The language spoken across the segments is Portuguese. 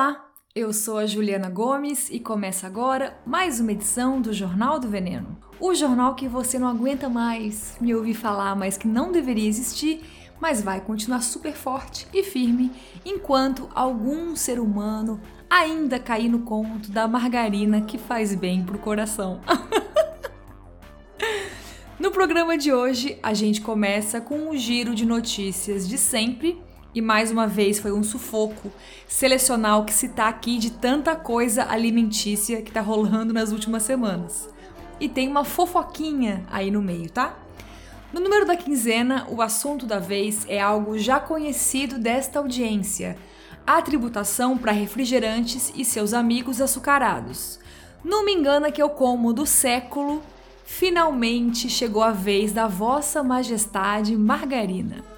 Olá, eu sou a Juliana Gomes e começa agora mais uma edição do Jornal do Veneno. O jornal que você não aguenta mais me ouvir falar, mas que não deveria existir, mas vai continuar super forte e firme enquanto algum ser humano ainda cair no conto da margarina que faz bem pro coração. no programa de hoje, a gente começa com um giro de notícias de sempre e mais uma vez foi um sufoco selecionar o que se tá aqui de tanta coisa alimentícia que tá rolando nas últimas semanas. E tem uma fofoquinha aí no meio, tá? No número da quinzena, o assunto da vez é algo já conhecido desta audiência: a tributação para refrigerantes e seus amigos açucarados. Não me engana que eu como do século, finalmente chegou a vez da Vossa Majestade Margarina.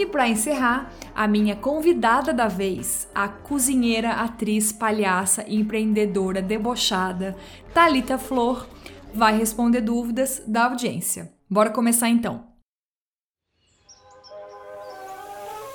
E para encerrar, a minha convidada da vez, a cozinheira, atriz, palhaça empreendedora debochada Talita Flor, vai responder dúvidas da audiência. Bora começar então.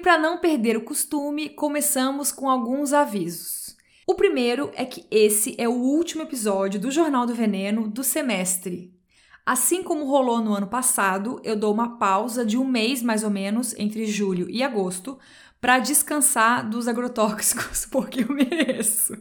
Para não perder o costume, começamos com alguns avisos. O primeiro é que esse é o último episódio do Jornal do Veneno do semestre. Assim como rolou no ano passado, eu dou uma pausa de um mês mais ou menos entre julho e agosto para descansar dos agrotóxicos, porque eu mereço.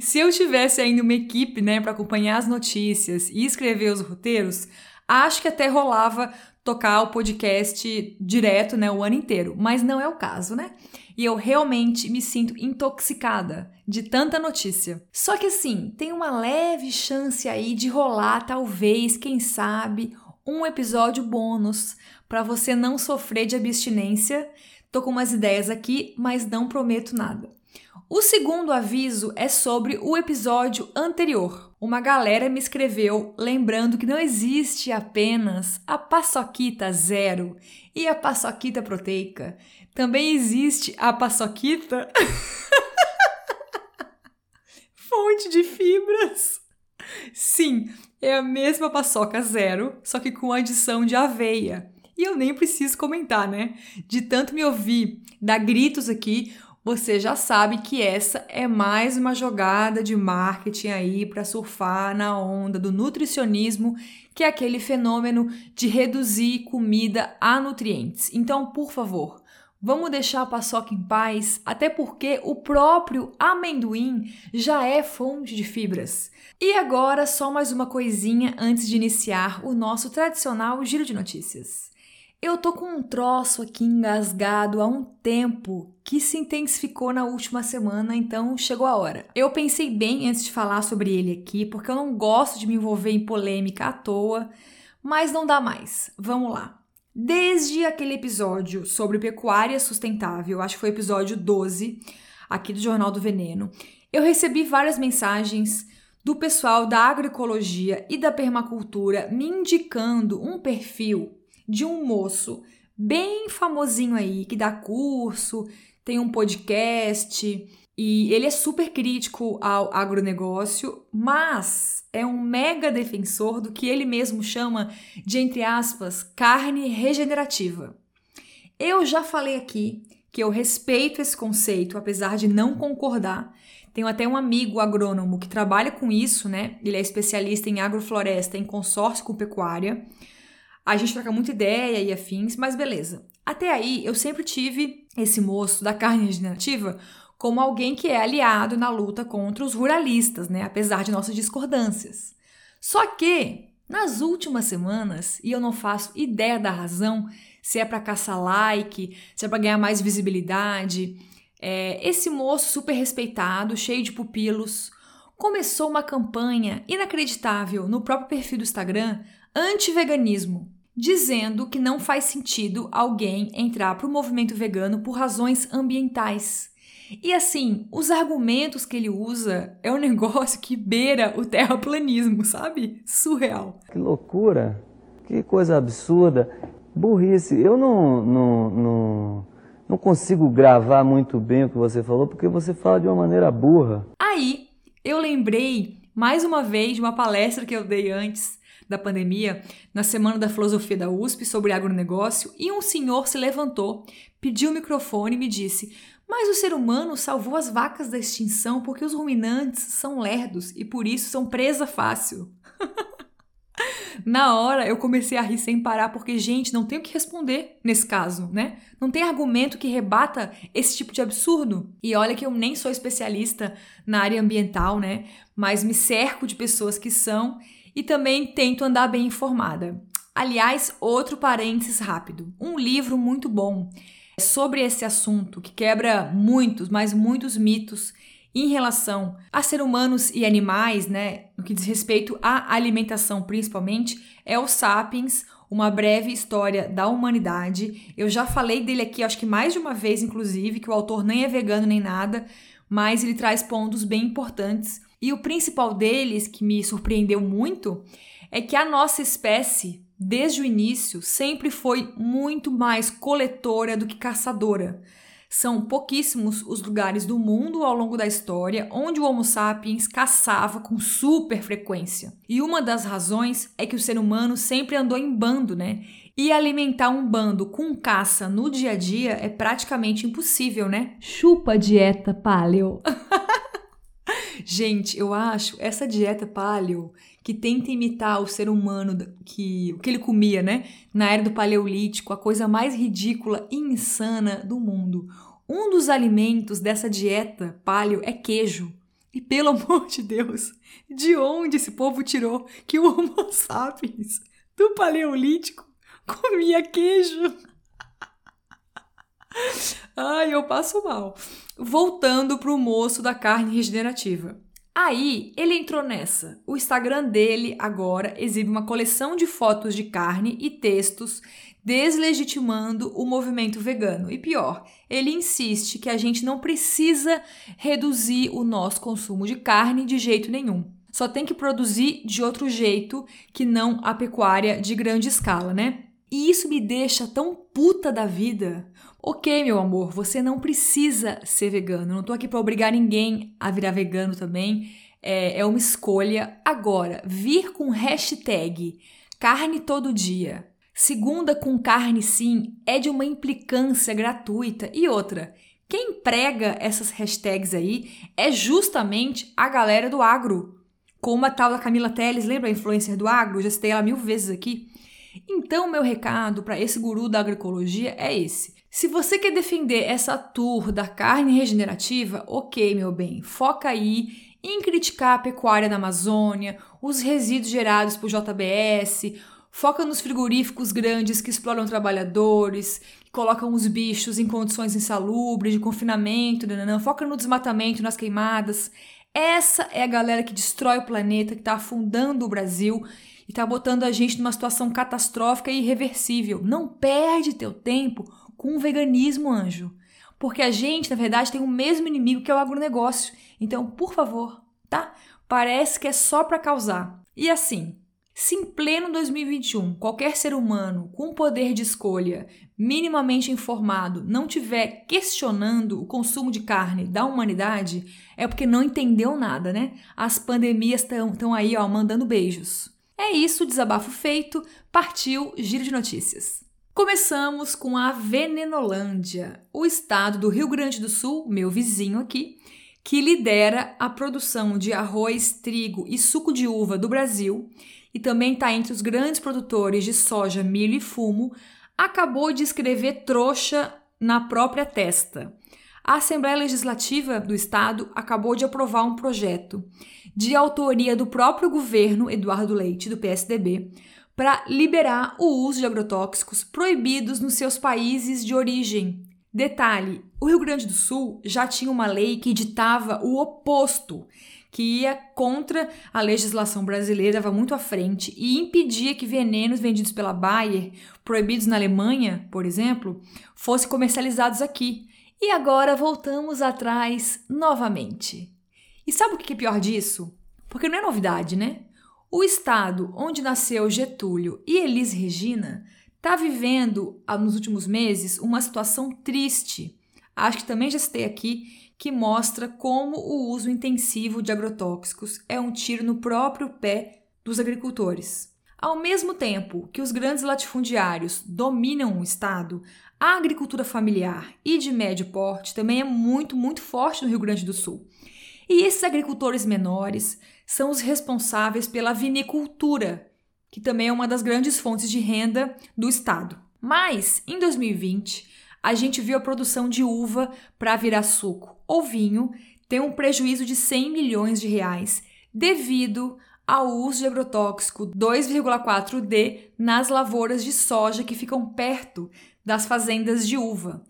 Se eu tivesse ainda uma equipe, né, para acompanhar as notícias e escrever os roteiros, acho que até rolava tocar o podcast direto, né, o ano inteiro, mas não é o caso, né? E eu realmente me sinto intoxicada de tanta notícia. Só que assim, tem uma leve chance aí de rolar, talvez, quem sabe, um episódio bônus para você não sofrer de abstinência. Tô com umas ideias aqui, mas não prometo nada. O segundo aviso é sobre o episódio anterior. Uma galera me escreveu lembrando que não existe apenas a paçoquita zero e a paçoquita proteica. Também existe a paçoquita fonte de fibras. Sim, é a mesma paçoca zero, só que com adição de aveia. E eu nem preciso comentar, né? De tanto me ouvir dar gritos aqui, você já sabe que essa é mais uma jogada de marketing aí para surfar na onda do nutricionismo, que é aquele fenômeno de reduzir comida a nutrientes. Então, por favor, vamos deixar a paçoca em paz, até porque o próprio amendoim já é fonte de fibras. E agora, só mais uma coisinha antes de iniciar o nosso tradicional giro de notícias. Eu tô com um troço aqui engasgado há um tempo que se intensificou na última semana, então chegou a hora. Eu pensei bem antes de falar sobre ele aqui, porque eu não gosto de me envolver em polêmica à toa, mas não dá mais. Vamos lá. Desde aquele episódio sobre pecuária sustentável, acho que foi o episódio 12, aqui do Jornal do Veneno, eu recebi várias mensagens do pessoal da agroecologia e da permacultura me indicando um perfil de um moço bem famosinho aí, que dá curso, tem um podcast e ele é super crítico ao agronegócio, mas é um mega defensor do que ele mesmo chama de, entre aspas, carne regenerativa. Eu já falei aqui que eu respeito esse conceito, apesar de não concordar. Tenho até um amigo agrônomo que trabalha com isso, né? Ele é especialista em agrofloresta, em consórcio com pecuária. A gente troca muita ideia e afins, mas beleza. Até aí, eu sempre tive esse moço da carne regenerativa como alguém que é aliado na luta contra os ruralistas, né? Apesar de nossas discordâncias. Só que, nas últimas semanas, e eu não faço ideia da razão, se é para caçar like, se é para ganhar mais visibilidade, é, esse moço super respeitado, cheio de pupilos, começou uma campanha inacreditável no próprio perfil do Instagram anti-veganismo, dizendo que não faz sentido alguém entrar para o movimento vegano por razões ambientais. E assim, os argumentos que ele usa é um negócio que beira o terraplanismo, sabe? Surreal. Que loucura, que coisa absurda. Burrice. Eu não, não, não, não consigo gravar muito bem o que você falou, porque você fala de uma maneira burra. Aí, eu lembrei mais uma vez de uma palestra que eu dei antes da pandemia, na Semana da Filosofia da USP sobre agronegócio, e um senhor se levantou, pediu o microfone e me disse: Mas o ser humano salvou as vacas da extinção porque os ruminantes são lerdos e por isso são presa fácil. Na hora eu comecei a rir sem parar, porque, gente, não tem o que responder nesse caso, né? Não tem argumento que rebata esse tipo de absurdo. E olha que eu nem sou especialista na área ambiental, né? Mas me cerco de pessoas que são e também tento andar bem informada. Aliás, outro parênteses rápido: um livro muito bom sobre esse assunto que quebra muitos, mas muitos mitos em relação a ser humanos e animais, né, no que diz respeito à alimentação principalmente, é o Sapiens, uma breve história da humanidade. Eu já falei dele aqui, acho que mais de uma vez, inclusive, que o autor nem é vegano nem nada, mas ele traz pontos bem importantes. E o principal deles, que me surpreendeu muito, é que a nossa espécie, desde o início, sempre foi muito mais coletora do que caçadora. São pouquíssimos os lugares do mundo ao longo da história onde o Homo sapiens caçava com super frequência. E uma das razões é que o ser humano sempre andou em bando, né? E alimentar um bando com caça no dia a dia é praticamente impossível, né? Chupa dieta paleo. Gente, eu acho essa dieta paleo que tenta imitar o ser humano que o que ele comia, né, na era do paleolítico, a coisa mais ridícula e insana do mundo. Um dos alimentos dessa dieta paleo é queijo. E pelo amor de Deus, de onde esse povo tirou que o Homo sapiens do paleolítico comia queijo? Ai, eu passo mal. Voltando pro moço da carne regenerativa. Aí ele entrou nessa. O Instagram dele agora exibe uma coleção de fotos de carne e textos deslegitimando o movimento vegano. E pior, ele insiste que a gente não precisa reduzir o nosso consumo de carne de jeito nenhum. Só tem que produzir de outro jeito que não a pecuária de grande escala, né? E isso me deixa tão puta da vida, Ok, meu amor, você não precisa ser vegano. não tô aqui para obrigar ninguém a virar vegano também. É, é uma escolha. Agora, vir com hashtag carne todo dia, segunda com carne sim, é de uma implicância gratuita. E outra, quem prega essas hashtags aí é justamente a galera do agro. Como a tal da Camila Teles, lembra a influencer do agro? Já citei ela mil vezes aqui. Então, meu recado para esse guru da agroecologia é esse. Se você quer defender essa tour da carne regenerativa, ok, meu bem, foca aí em criticar a pecuária na Amazônia, os resíduos gerados por JBS, foca nos frigoríficos grandes que exploram trabalhadores, que colocam os bichos em condições insalubres, de confinamento, nananã, foca no desmatamento, nas queimadas. Essa é a galera que destrói o planeta, que está afundando o Brasil e está botando a gente numa situação catastrófica e irreversível. Não perde teu tempo com o veganismo, anjo. Porque a gente, na verdade, tem o mesmo inimigo que é o agronegócio. Então, por favor, tá? Parece que é só para causar. E assim, se em pleno 2021 qualquer ser humano com poder de escolha minimamente informado não tiver questionando o consumo de carne da humanidade, é porque não entendeu nada, né? As pandemias estão aí, ó, mandando beijos. É isso, desabafo feito, partiu giro de notícias. Começamos com a Venenolândia, o estado do Rio Grande do Sul, meu vizinho aqui, que lidera a produção de arroz, trigo e suco de uva do Brasil e também está entre os grandes produtores de soja, milho e fumo, acabou de escrever trouxa na própria testa. A Assembleia Legislativa do Estado acabou de aprovar um projeto de autoria do próprio governo Eduardo Leite, do PSDB, para liberar o uso de agrotóxicos proibidos nos seus países de origem. Detalhe: o Rio Grande do Sul já tinha uma lei que ditava o oposto, que ia contra a legislação brasileira, estava muito à frente e impedia que venenos vendidos pela Bayer, proibidos na Alemanha, por exemplo, fossem comercializados aqui. E agora voltamos atrás novamente. E sabe o que é pior disso? Porque não é novidade, né? O estado onde nasceu Getúlio e Elis Regina está vivendo, ah, nos últimos meses, uma situação triste. Acho que também já citei aqui que mostra como o uso intensivo de agrotóxicos é um tiro no próprio pé dos agricultores. Ao mesmo tempo que os grandes latifundiários dominam o estado, a agricultura familiar e de médio porte também é muito, muito forte no Rio Grande do Sul. E esses agricultores menores são os responsáveis pela vinicultura, que também é uma das grandes fontes de renda do estado. Mas, em 2020, a gente viu a produção de uva para virar suco ou vinho ter um prejuízo de 100 milhões de reais devido ao uso de agrotóxico 2,4D nas lavouras de soja que ficam perto das fazendas de uva.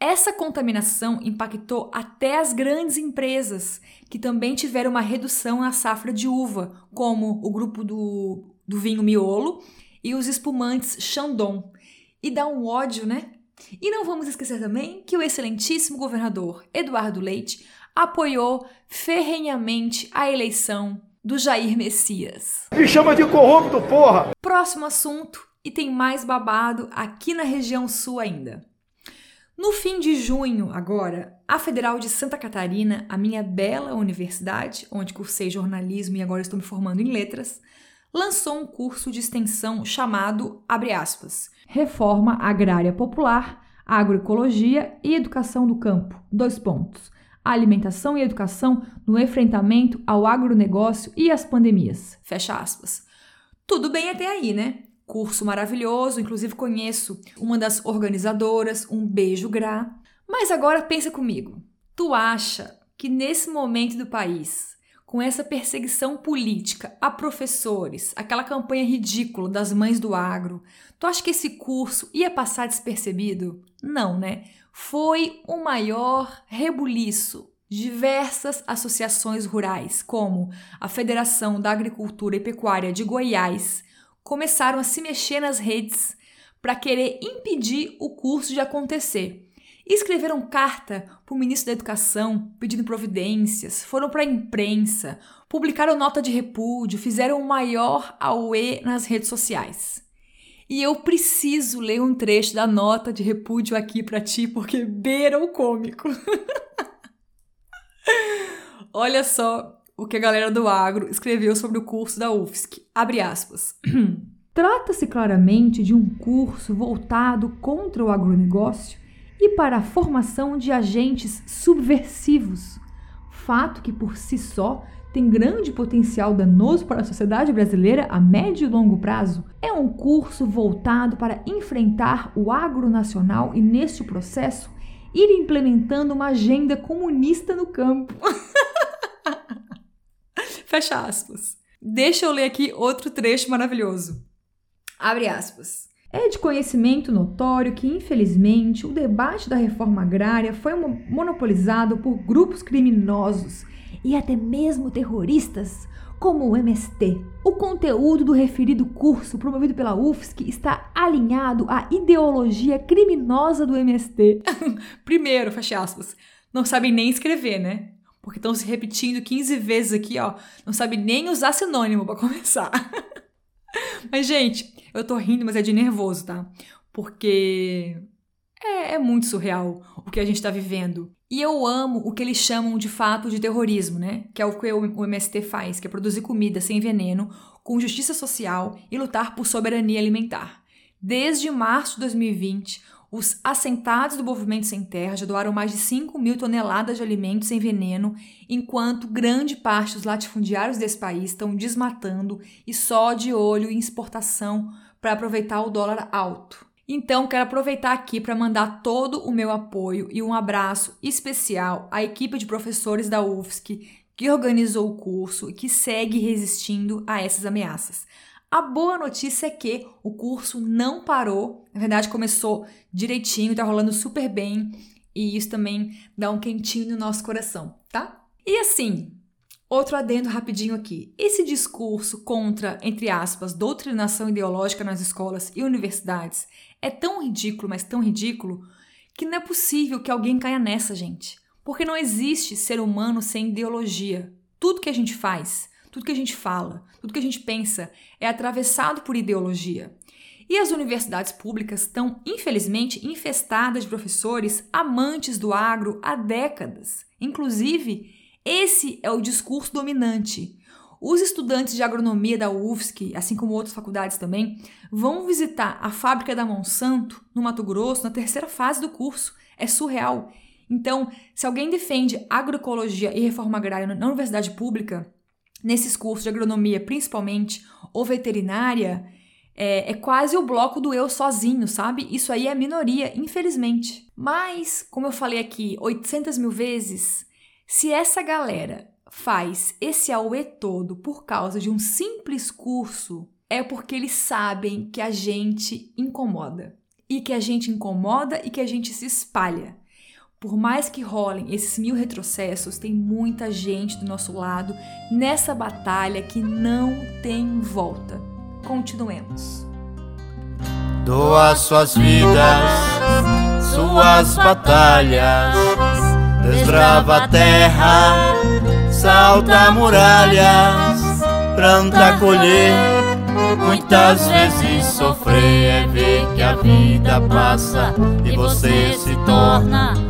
Essa contaminação impactou até as grandes empresas, que também tiveram uma redução na safra de uva, como o grupo do, do vinho Miolo e os espumantes Chandon. E dá um ódio, né? E não vamos esquecer também que o excelentíssimo governador Eduardo Leite apoiou ferrenhamente a eleição do Jair Messias. Me chama de corrupto, porra! Próximo assunto, e tem mais babado aqui na região sul ainda. No fim de junho, agora, a Federal de Santa Catarina, a minha bela universidade, onde cursei jornalismo e agora estou me formando em letras, lançou um curso de extensão chamado, aspas, Reforma Agrária Popular, Agroecologia e Educação do Campo, dois pontos, alimentação e educação no enfrentamento ao agronegócio e às pandemias. Fecha aspas. Tudo bem até aí, né? Curso maravilhoso, inclusive conheço uma das organizadoras, um beijo gra. Mas agora pensa comigo. Tu acha que nesse momento do país, com essa perseguição política a professores, aquela campanha ridícula das mães do agro, tu acha que esse curso ia passar despercebido? Não, né? foi o maior rebuliço. Diversas associações rurais, como a Federação da Agricultura e Pecuária de Goiás, começaram a se mexer nas redes para querer impedir o curso de acontecer. escreveram carta para o ministro da Educação pedindo providências, foram para a imprensa, publicaram nota de repúdio, fizeram o maior auê nas redes sociais. E eu preciso ler um trecho da nota de repúdio aqui para ti, porque beira o cômico. Olha só o que a galera do agro escreveu sobre o curso da UFSC. Abre aspas. Trata-se claramente de um curso voltado contra o agronegócio e para a formação de agentes subversivos, fato que por si só tem grande potencial danoso para a sociedade brasileira a médio e longo prazo, é um curso voltado para enfrentar o agro nacional e, neste processo, ir implementando uma agenda comunista no campo. Fecha aspas. Deixa eu ler aqui outro trecho maravilhoso. Abre aspas. É de conhecimento notório que, infelizmente, o debate da reforma agrária foi monopolizado por grupos criminosos e até mesmo terroristas, como o MST. O conteúdo do referido curso promovido pela UFSC está alinhado à ideologia criminosa do MST. Primeiro, fecha aspas, não sabem nem escrever, né? Porque estão se repetindo 15 vezes aqui, ó. Não sabe nem usar sinônimo para começar. mas, gente, eu tô rindo, mas é de nervoso, tá? Porque é, é muito surreal o que a gente está vivendo. E eu amo o que eles chamam de fato de terrorismo, né? Que é o que o MST faz, que é produzir comida sem veneno, com justiça social e lutar por soberania alimentar. Desde março de 2020, os assentados do Movimento Sem Terra já doaram mais de 5 mil toneladas de alimentos sem veneno, enquanto grande parte dos latifundiários desse país estão desmatando e só de olho em exportação para aproveitar o dólar alto. Então, quero aproveitar aqui para mandar todo o meu apoio e um abraço especial à equipe de professores da UFSC que organizou o curso e que segue resistindo a essas ameaças. A boa notícia é que o curso não parou, na verdade começou direitinho, tá rolando super bem e isso também dá um quentinho no nosso coração, tá? E assim, outro adendo rapidinho aqui. Esse discurso contra, entre aspas, doutrinação ideológica nas escolas e universidades é tão ridículo, mas tão ridículo, que não é possível que alguém caia nessa, gente. Porque não existe ser humano sem ideologia. Tudo que a gente faz, tudo que a gente fala, tudo que a gente pensa é atravessado por ideologia. E as universidades públicas estão, infelizmente, infestadas de professores amantes do agro há décadas. Inclusive, esse é o discurso dominante. Os estudantes de agronomia da UFSC, assim como outras faculdades também, vão visitar a fábrica da Monsanto, no Mato Grosso, na terceira fase do curso. É surreal. Então, se alguém defende agroecologia e reforma agrária na universidade pública, nesses cursos de agronomia principalmente, ou veterinária, é, é, quase o bloco do eu sozinho, sabe? Isso aí é minoria, infelizmente. Mas, como eu falei aqui 800 mil vezes, se essa galera faz esse auê todo por causa de um simples curso, é porque eles sabem que a gente incomoda. E que a gente incomoda e que a gente se espalha. Por mais que rolem esses mil retrocessos, tem muita gente do nosso lado nessa batalha que não tem volta. Continuemos. Doa suas vidas, suas batalhas, desbrava a terra, salta muralhas, planta colher. Muitas vezes sofrer é ver que a vida passa e você se torna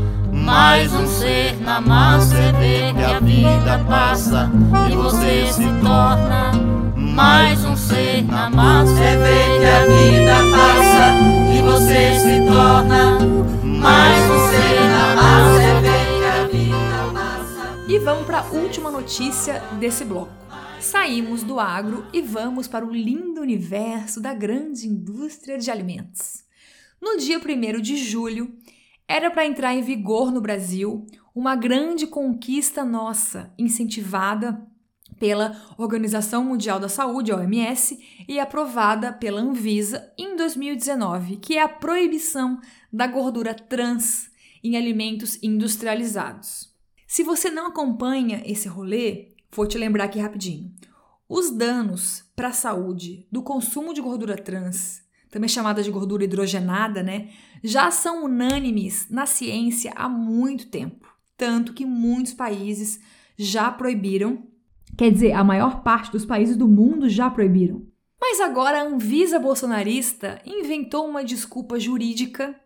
mais um ser na massa. É ver que a vida passa e você se torna mais um ser na massa. É ver que a vida passa e você se torna mais um ser na massa. É ver que a vida passa. E vamos para a última notícia desse bloco. Saímos do agro e vamos para o lindo universo da grande indústria de alimentos. No dia 1 de julho, era para entrar em vigor no Brasil uma grande conquista nossa, incentivada pela Organização Mundial da Saúde, OMS, e aprovada pela Anvisa em 2019, que é a proibição da gordura trans em alimentos industrializados. Se você não acompanha esse rolê, vou te lembrar aqui rapidinho. Os danos para a saúde do consumo de gordura trans, também chamada de gordura hidrogenada, né, já são unânimes na ciência há muito tempo, tanto que muitos países já proibiram Quer dizer, a maior parte dos países do mundo já proibiram. Mas agora a Anvisa bolsonarista inventou uma desculpa jurídica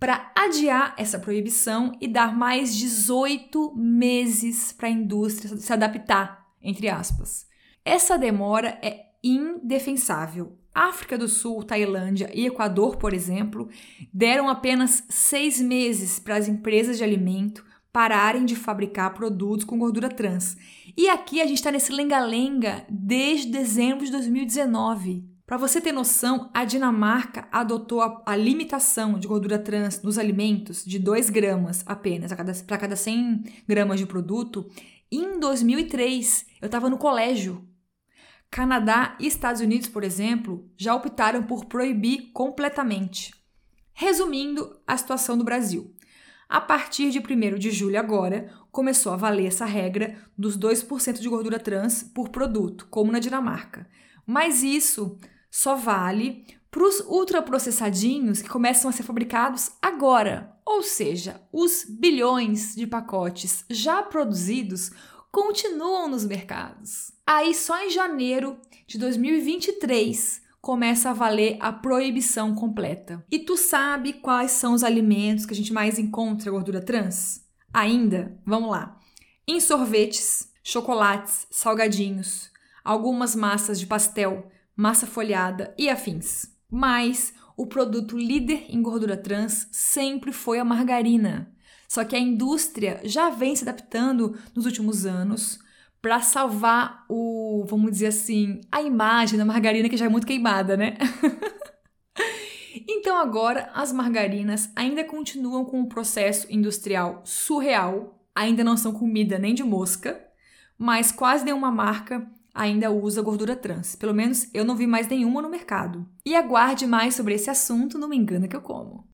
para adiar essa proibição e dar mais 18 meses para a indústria se adaptar, entre aspas. Essa demora é indefensável. África do Sul, Tailândia e Equador, por exemplo, deram apenas seis meses para as empresas de alimento pararem de fabricar produtos com gordura trans. E aqui a gente está nesse lenga-lenga desde dezembro de 2019. Para você ter noção, a Dinamarca adotou a, a, limitação de gordura trans nos alimentos de 2 gramas apenas para cada, cada 100 gramas de produto em 2003. Eu estava no colégio. Canadá e Estados Unidos, por exemplo, já optaram por proibir completamente. Resumindo a situação do Brasil. A partir de 1 de julho agora, começou a valer essa regra dos 2% de gordura trans por produto, como na Dinamarca. Mas isso só vale para os ultraprocessadinhos que começam a ser fabricados agora. Ou seja, os bilhões de pacotes já produzidos continuam nos mercados. Aí só em janeiro de 2023 começa a valer a proibição completa. E tu sabe quais são os alimentos que a gente mais encontra gordura trans? Ainda, vamos lá. Em sorvetes, chocolates, salgadinhos, algumas massas de pastel, massa folhada e afins. Mas o produto líder em gordura trans sempre foi a margarina. Só que a indústria já vem se adaptando nos últimos anos para salvar o, vamos dizer assim, a imagem da margarina que já é muito queimada, né? então agora as margarinas ainda continuam com um processo industrial surreal, ainda não são comida nem de mosca, mas quase nenhuma marca ainda usa gordura trans. Pelo menos eu não vi mais nenhuma no mercado. E aguarde mais sobre esse assunto no Me Engana Que Eu Como.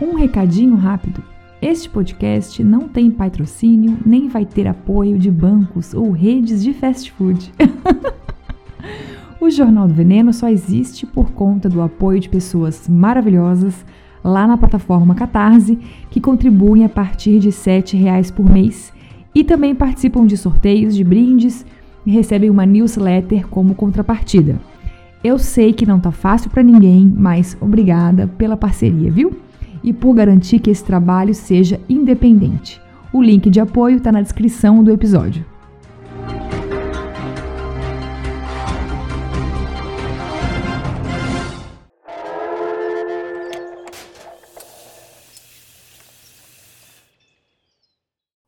Um recadinho rápido. Este podcast não tem patrocínio nem vai ter apoio de bancos ou redes de fast food. O Jornal do Veneno só existe por conta do apoio de pessoas maravilhosas lá na plataforma Catarse, que contribuem a partir de R$ 7,00 por mês e também participam de sorteios de brindes e recebem uma newsletter como contrapartida. Eu sei que não tá fácil para ninguém, mas obrigada pela parceria, viu? E por garantir que esse trabalho seja independente. O link de apoio está na descrição do episódio.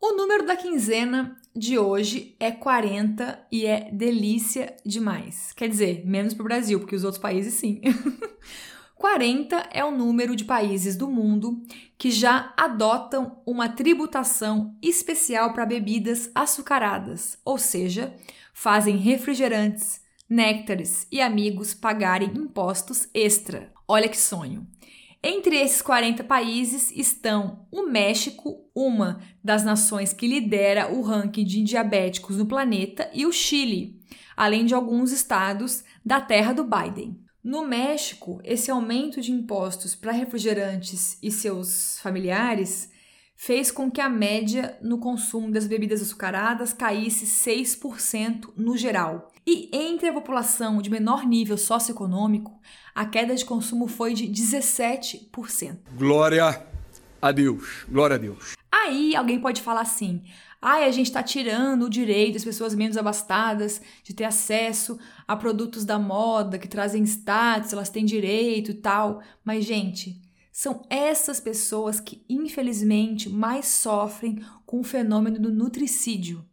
O número da quinzena de hoje é 40 e é delícia demais. Quer dizer, menos para o Brasil, porque os outros países sim. 40 é o número de países do mundo que já adotam uma tributação especial para bebidas açucaradas, ou seja, fazem refrigerantes, néctares e amigos pagarem impostos extra. Olha que sonho! Entre esses 40 países estão o México, uma das nações que lidera o ranking de diabéticos no planeta, e o Chile, além de alguns estados da terra do Biden. No México, esse aumento de impostos para refrigerantes e seus familiares fez com que a média no consumo das bebidas açucaradas caísse 6% no geral. E entre a população de menor nível socioeconômico, a queda de consumo foi de 17%. Glória a Deus, glória a Deus. Aí alguém pode falar assim: ai, a gente está tirando o direito das pessoas menos abastadas de ter acesso a produtos da moda que trazem status, elas têm direito e tal. Mas, gente, são essas pessoas que, infelizmente, mais sofrem com o fenômeno do nutricídio.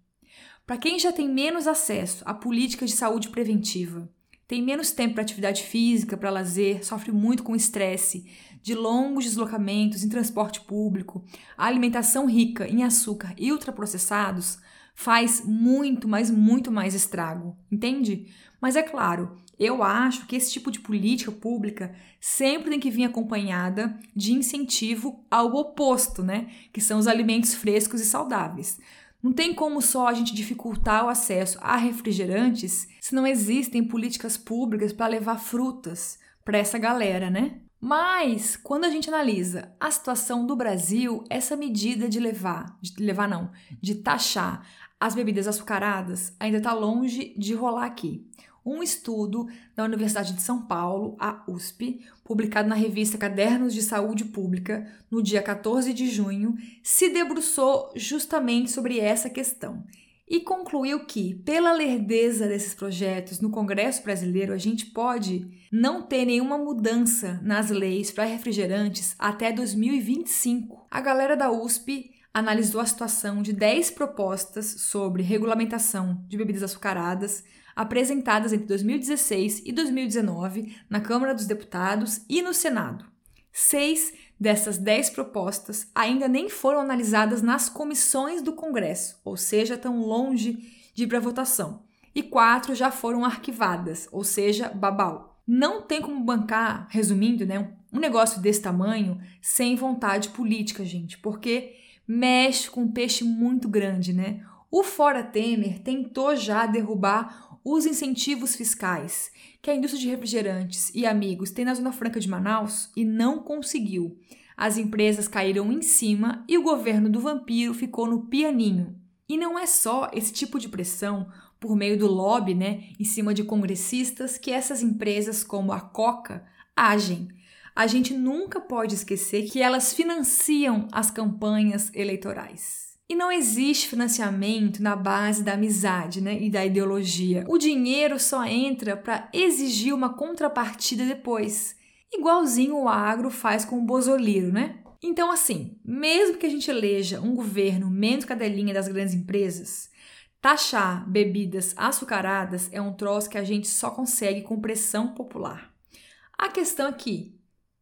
Para quem já tem menos acesso a políticas de saúde preventiva, tem menos tempo para atividade física, para lazer, sofre muito com estresse, de longos deslocamentos em transporte público, a alimentação rica em açúcar e ultraprocessados faz muito, mas muito mais estrago, entende? Mas é claro, eu acho que esse tipo de política pública sempre tem que vir acompanhada de incentivo ao oposto, né? Que são os alimentos frescos e saudáveis. Não tem como só a gente dificultar o acesso a refrigerantes se não existem políticas públicas para levar frutas para essa galera, né? Mas quando a gente analisa a situação do Brasil, essa medida de levar, de levar não, de taxar as bebidas açucaradas ainda está longe de rolar aqui. Um estudo da Universidade de São Paulo, a USP, publicado na revista Cadernos de Saúde Pública, no dia 14 de junho, se debruçou justamente sobre essa questão e concluiu que, pela lerdeza desses projetos no Congresso Brasileiro, a gente pode não ter nenhuma mudança nas leis para refrigerantes até 2025. A galera da USP analisou a situação de 10 propostas sobre regulamentação de bebidas açucaradas apresentadas entre 2016 e 2019 na Câmara dos Deputados e no Senado. Seis dessas dez propostas ainda nem foram analisadas nas comissões do Congresso, ou seja, tão longe de ir para votação. E quatro já foram arquivadas, ou seja, babau. Não tem como bancar, resumindo, né, um negócio desse tamanho sem vontade política, gente, porque mexe com um peixe muito grande, né? O Fora Temer tentou já derrubar os incentivos fiscais que a indústria de refrigerantes e amigos tem na Zona Franca de Manaus e não conseguiu. As empresas caíram em cima e o governo do vampiro ficou no pianinho. E não é só esse tipo de pressão por meio do lobby, né, em cima de congressistas que essas empresas como a Coca agem. A gente nunca pode esquecer que elas financiam as campanhas eleitorais. E não existe financiamento na base da amizade né, e da ideologia. O dinheiro só entra para exigir uma contrapartida depois. Igualzinho o agro faz com o bozoliro, né? Então, assim, mesmo que a gente eleja um governo menos cadelinha das grandes empresas, taxar bebidas açucaradas é um troço que a gente só consegue com pressão popular. A questão aqui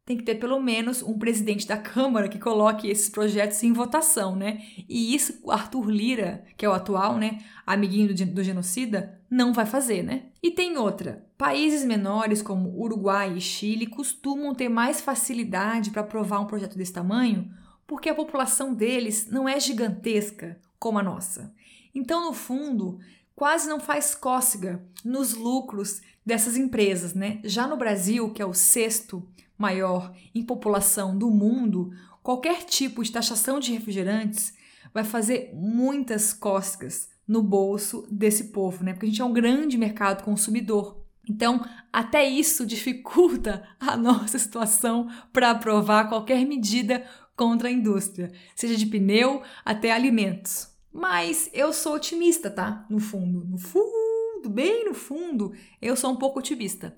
tem que ter pelo menos um presidente da Câmara que coloque esses projetos em votação, né? E isso o Arthur Lira, que é o atual, né, amiguinho do, do genocida, não vai fazer, né? E tem outra. Países menores como Uruguai e Chile costumam ter mais facilidade para aprovar um projeto desse tamanho porque a população deles não é gigantesca como a nossa. Então, no fundo, quase não faz cócega nos lucros dessas empresas, né? Já no Brasil, que é o sexto maior em população do mundo, qualquer tipo de taxação de refrigerantes vai fazer muitas cócegas no bolso desse povo, né? Porque a gente é um grande mercado consumidor. Então, até isso dificulta a nossa situação para aprovar qualquer medida contra a indústria, seja de pneu até alimentos. Mas eu sou otimista, tá? No fundo, no fundo, bem no fundo, eu sou um pouco otimista.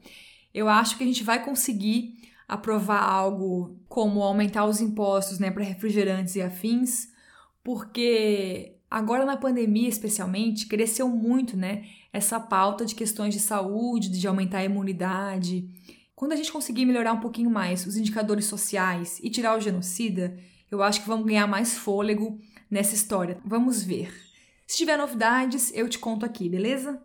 Eu acho que a gente vai conseguir aprovar algo como aumentar os impostos, né, para refrigerantes e afins, porque agora na pandemia, especialmente, cresceu muito, né, essa pauta de questões de saúde, de aumentar a imunidade. Quando a gente conseguir melhorar um pouquinho mais os indicadores sociais e tirar o genocida, eu acho que vamos ganhar mais fôlego nessa história. Vamos ver. Se tiver novidades, eu te conto aqui, beleza?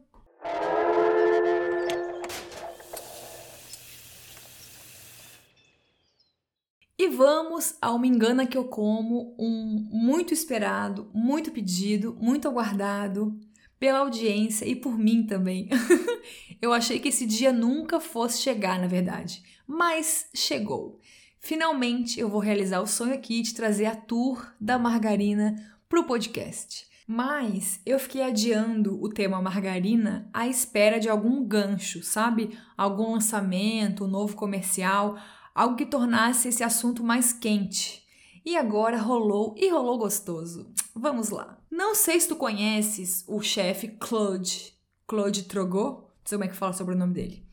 E vamos ao Me Engana Que Eu Como, um muito esperado, muito pedido, muito aguardado pela audiência e por mim também. eu achei que esse dia nunca fosse chegar, na verdade, mas chegou. Finalmente eu vou realizar o sonho aqui de trazer a tour da margarina para o podcast. Mas eu fiquei adiando o tema margarina à espera de algum gancho, sabe? Algum lançamento, um novo comercial, algo que tornasse esse assunto mais quente. E agora rolou e rolou gostoso. Vamos lá. Não sei se tu conheces o chefe Claude, Claude Trogot, não sei como é que fala sobre o nome dele.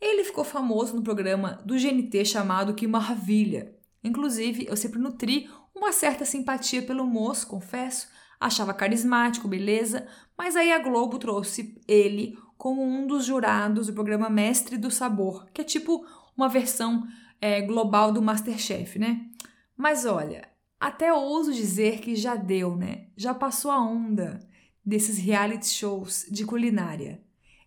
Ele ficou famoso no programa do GNT chamado Que Maravilha. Inclusive, eu sempre nutri uma certa simpatia pelo moço, confesso, achava carismático, beleza, mas aí a Globo trouxe ele como um dos jurados do programa Mestre do Sabor, que é tipo uma versão é, global do Masterchef, né? Mas olha, até ouso dizer que já deu, né? Já passou a onda desses reality shows de culinária.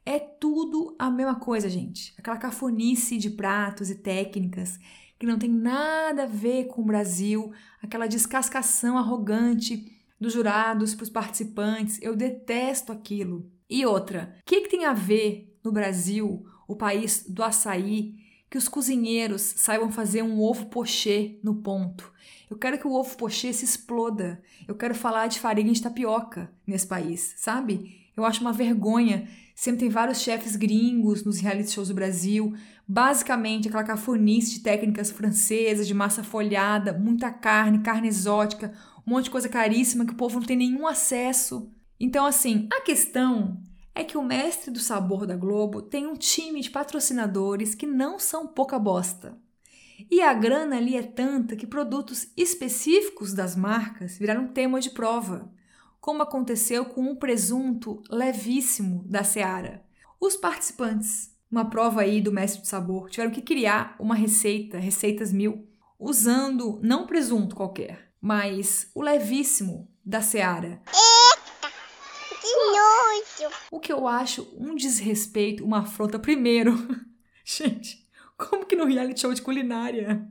É tudo a mesma coisa, gente. Aquela cafonice de pratos e técnicas que não tem nada a ver com o Brasil, aquela descascação arrogante dos jurados para os participantes. Eu detesto aquilo. E outra, o que, que tem a ver no Brasil, o país do açaí, que os cozinheiros saibam fazer um ovo pochê no ponto? Eu quero que o ovo pochê se exploda. Eu quero falar de farinha de tapioca nesse país, sabe? Eu acho uma vergonha. Sempre tem vários chefes gringos nos reality shows do Brasil. Basicamente, aquela cafonice de técnicas francesas, de massa folhada, muita carne, carne exótica, um monte de coisa caríssima que o povo não tem nenhum acesso. Então, assim, a questão é que o mestre do sabor da Globo tem um time de patrocinadores que não são pouca bosta. E a grana ali é tanta que produtos específicos das marcas viraram tema de prova, como aconteceu com um presunto levíssimo da Seara. Os participantes, uma prova aí do mestre do sabor, tiveram que criar uma receita, receitas mil, usando não presunto qualquer, mas o levíssimo da Seara. Eita! Que nojo! O que eu acho um desrespeito, uma afronta primeiro. Gente, como que no reality show de culinária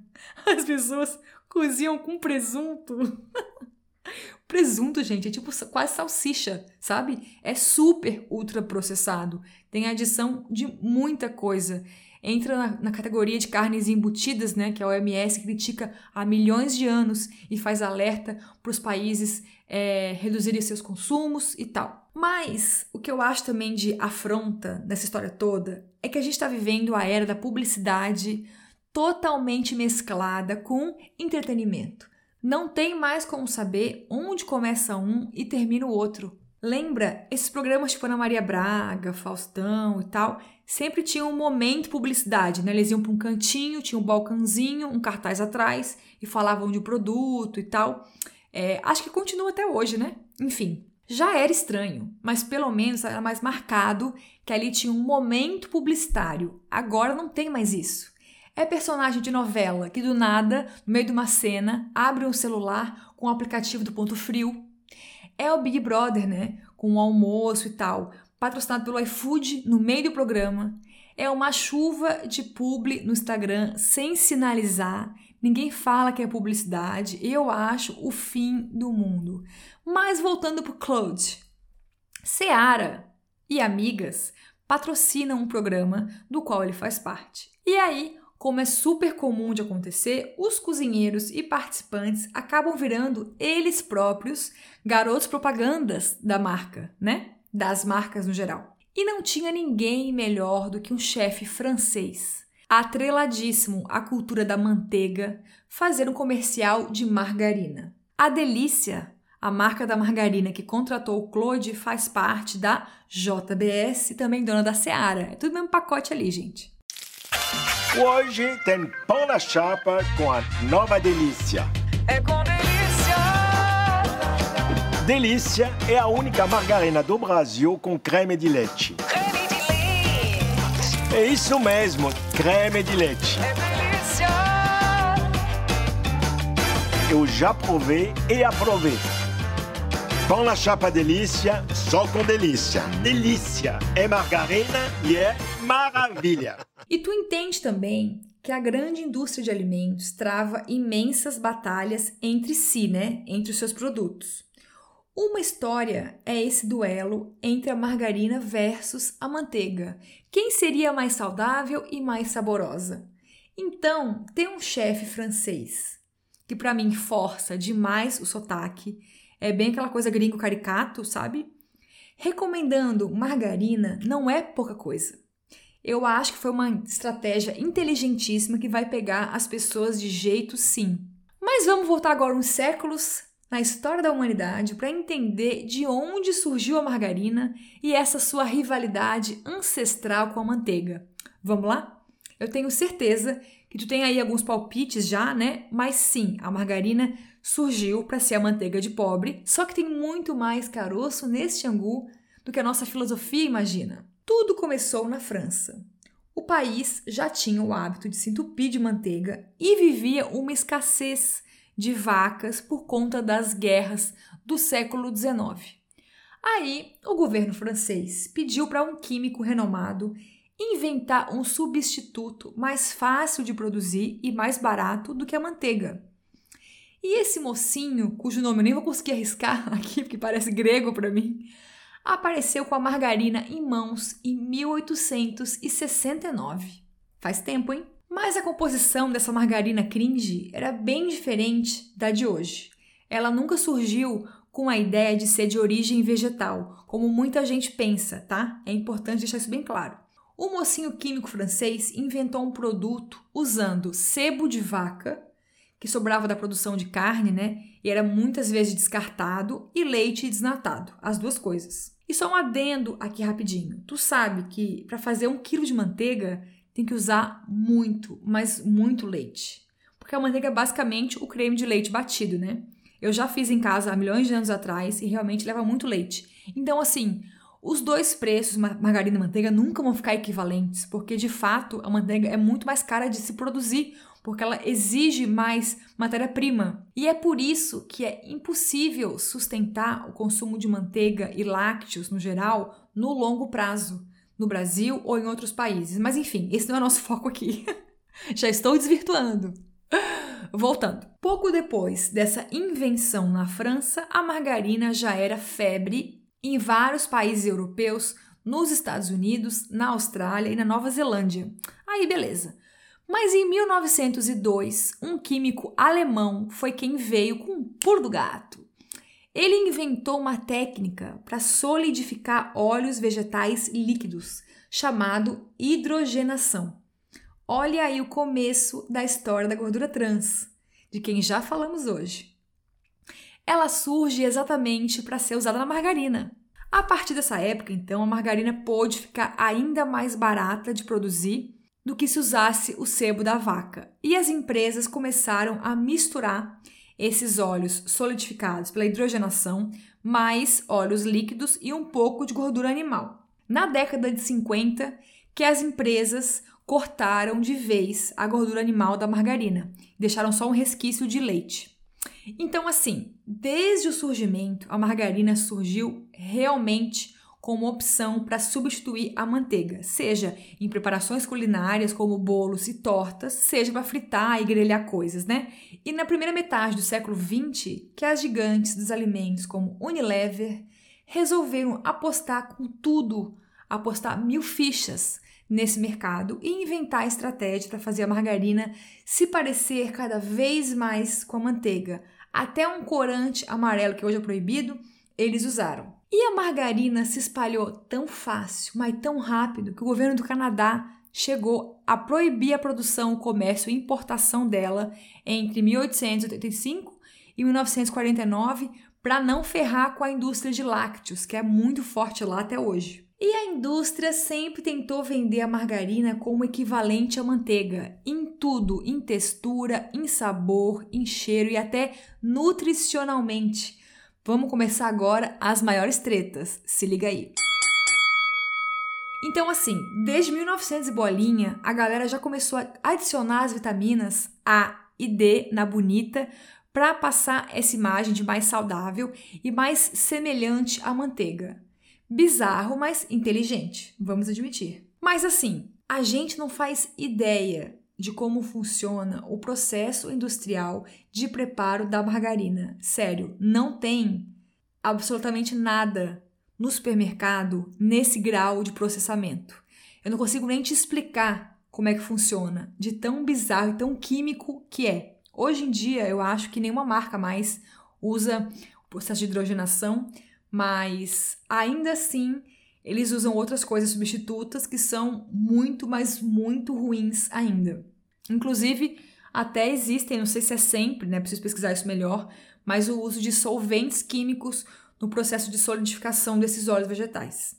as pessoas cozinham com presunto? presunto, gente, é tipo quase salsicha, sabe? É super ultra processado. Tem adição de muita coisa. Entra na, na, categoria de carnes embutidas, né, que a OMS critica há milhões de anos e faz alerta para os países é, reduzirem seus consumos e tal. Mas o que eu acho também de afronta nessa história toda é que a gente está vivendo a era da publicidade totalmente mesclada com entretenimento. Não tem mais como saber onde começa um e termina o outro. Lembra? Esses programas tipo Ana Maria Braga, Faustão e tal, sempre tinham um momento publicidade, né? Eles iam para um cantinho, tinha um balcãozinho, um cartaz atrás e falavam de um produto e tal. É, acho que continua até hoje, né? Enfim, já era estranho, mas pelo menos era mais marcado que ali tinha um momento publicitário. Agora não tem mais isso. É personagem de novela que do nada, no meio de uma cena, abre um celular com o aplicativo do ponto frio. É o Big Brother, né? Com o almoço e tal, patrocinado pelo iFood no meio do programa. É uma chuva de publi no Instagram sem sinalizar. Ninguém fala que é publicidade. Eu acho o fim do mundo. Mas voltando pro Claude. Seara e amigas patrocinam um programa do qual ele faz parte. E aí, como é super comum de acontecer, os cozinheiros e participantes acabam virando eles próprios garotos propagandas da marca, né? Das marcas no geral. E não tinha ninguém melhor do que um chefe francês, atreladíssimo à cultura da manteiga, fazer um comercial de margarina. A Delícia, a marca da margarina que contratou o Claude, faz parte da JBS, também dona da Seara. É tudo mesmo pacote ali, gente. Hoje tem pão na chapa com a nova Delícia. É com delícia! Delícia é a única margarina do Brasil com creme de leite. Creme de leite! É isso mesmo, creme de leite. É delícia! Eu já provei e aprovei. Pão na chapa delícia, só com delícia. Delícia é margarina e é maravilha. E tu entende também que a grande indústria de alimentos trava imensas batalhas entre si, né? Entre os seus produtos. Uma história é esse duelo entre a margarina versus a manteiga. Quem seria mais saudável e mais saborosa? Então, tem um chefe francês que para mim força demais o sotaque, é bem aquela coisa gringo caricato, sabe? Recomendando margarina não é pouca coisa. Eu acho que foi uma estratégia inteligentíssima que vai pegar as pessoas de jeito sim. Mas vamos voltar agora uns séculos na história da humanidade para entender de onde surgiu a margarina e essa sua rivalidade ancestral com a manteiga. Vamos lá? Eu tenho certeza que tu tem aí alguns palpites já, né? Mas sim, a margarina surgiu para ser a manteiga de pobre, só que tem muito mais caroço neste angu do que a nossa filosofia imagina. Tudo começou na França. O país já tinha o hábito de se entupir de manteiga e vivia uma escassez de vacas por conta das guerras do século XIX. Aí, o governo francês pediu para um químico renomado inventar um substituto mais fácil de produzir e mais barato do que a manteiga. E esse mocinho, cujo nome eu nem vou conseguir arriscar aqui porque parece grego para mim, apareceu com a margarina em mãos em 1869. Faz tempo, hein? Mas a composição dessa margarina cringe era bem diferente da de hoje. Ela nunca surgiu com a ideia de ser de origem vegetal, como muita gente pensa, tá? É importante deixar isso bem claro. O mocinho químico francês inventou um produto usando sebo de vaca, que sobrava da produção de carne, né? E era muitas vezes descartado, e leite desnatado, as duas coisas. E só um adendo aqui rapidinho. Tu sabe que para fazer um quilo de manteiga tem que usar muito, mas muito leite. Porque a manteiga é basicamente o creme de leite batido, né? Eu já fiz em casa há milhões de anos atrás e realmente leva muito leite. Então, assim, os dois preços, margarina e manteiga, nunca vão ficar equivalentes, porque de fato a manteiga é muito mais cara de se produzir, porque ela exige mais matéria-prima. E é por isso que é impossível sustentar o consumo de manteiga e lácteos no geral no longo prazo, no Brasil ou em outros países. Mas enfim, esse não é nosso foco aqui. Já estou desvirtuando. Voltando. Pouco depois dessa invenção na França, a margarina já era febre em vários países europeus, nos Estados Unidos, na Austrália e na Nova Zelândia. Aí, beleza. Mas em 1902, um químico alemão foi quem veio com um pulo do gato. Ele inventou uma técnica para solidificar óleos vegetais líquidos, chamado hidrogenação. Olha aí o começo da história da gordura trans, de quem já falamos hoje ela surge exatamente para ser usada na margarina. A partir dessa época, então, a margarina pôde ficar ainda mais barata de produzir do que se usasse o sebo da vaca. E as empresas começaram a misturar esses óleos solidificados pela hidrogenação, mais óleos líquidos e um pouco de gordura animal. Na década de 50, que as empresas cortaram de vez a gordura animal da margarina, deixaram só um resquício de leite. Então, assim, desde o surgimento, a margarina surgiu realmente como opção para substituir a manteiga, seja em preparações culinárias como bolos e tortas, seja para fritar e grelhar coisas, né? E na primeira metade do século XX, que as gigantes dos alimentos como Unilever, resolveram apostar com tudo, apostar mil fichas nesse mercado e inventar estratégia para fazer a margarina se parecer cada vez mais com a manteiga. Até um corante amarelo, que hoje é proibido, eles usaram. E a margarina se espalhou tão fácil, mas tão rápido, que o governo do Canadá chegou a proibir a produção, o comércio e importação dela entre 1885 e 1949 para não ferrar com a indústria de lácteos, que é muito forte lá até hoje. E a indústria sempre tentou vender a margarina como equivalente à manteiga, em tudo, em textura, em sabor, em cheiro e até nutricionalmente. Vamos começar agora as maiores tretas. Se liga aí. Então, assim, desde 1900 e bolinha, a galera já começou a adicionar as vitaminas A e D na bonita para passar essa imagem de mais saudável e mais semelhante à manteiga. Bizarro, mas inteligente, vamos admitir. Mas assim, a gente não faz ideia de como funciona o processo industrial de preparo da margarina. Sério, não tem absolutamente nada no supermercado nesse grau de processamento. Eu não consigo nem te explicar como é que funciona, de tão bizarro e tão químico que é. Hoje em dia, eu acho que nenhuma marca mais usa o processo de hidrogenação mas ainda assim eles usam outras coisas substitutas que são muito, mas muito ruins ainda. Inclusive, até existem, não sei se é sempre, né? Preciso pesquisar isso melhor, mas o uso de solventes químicos no processo de solidificação desses óleos vegetais.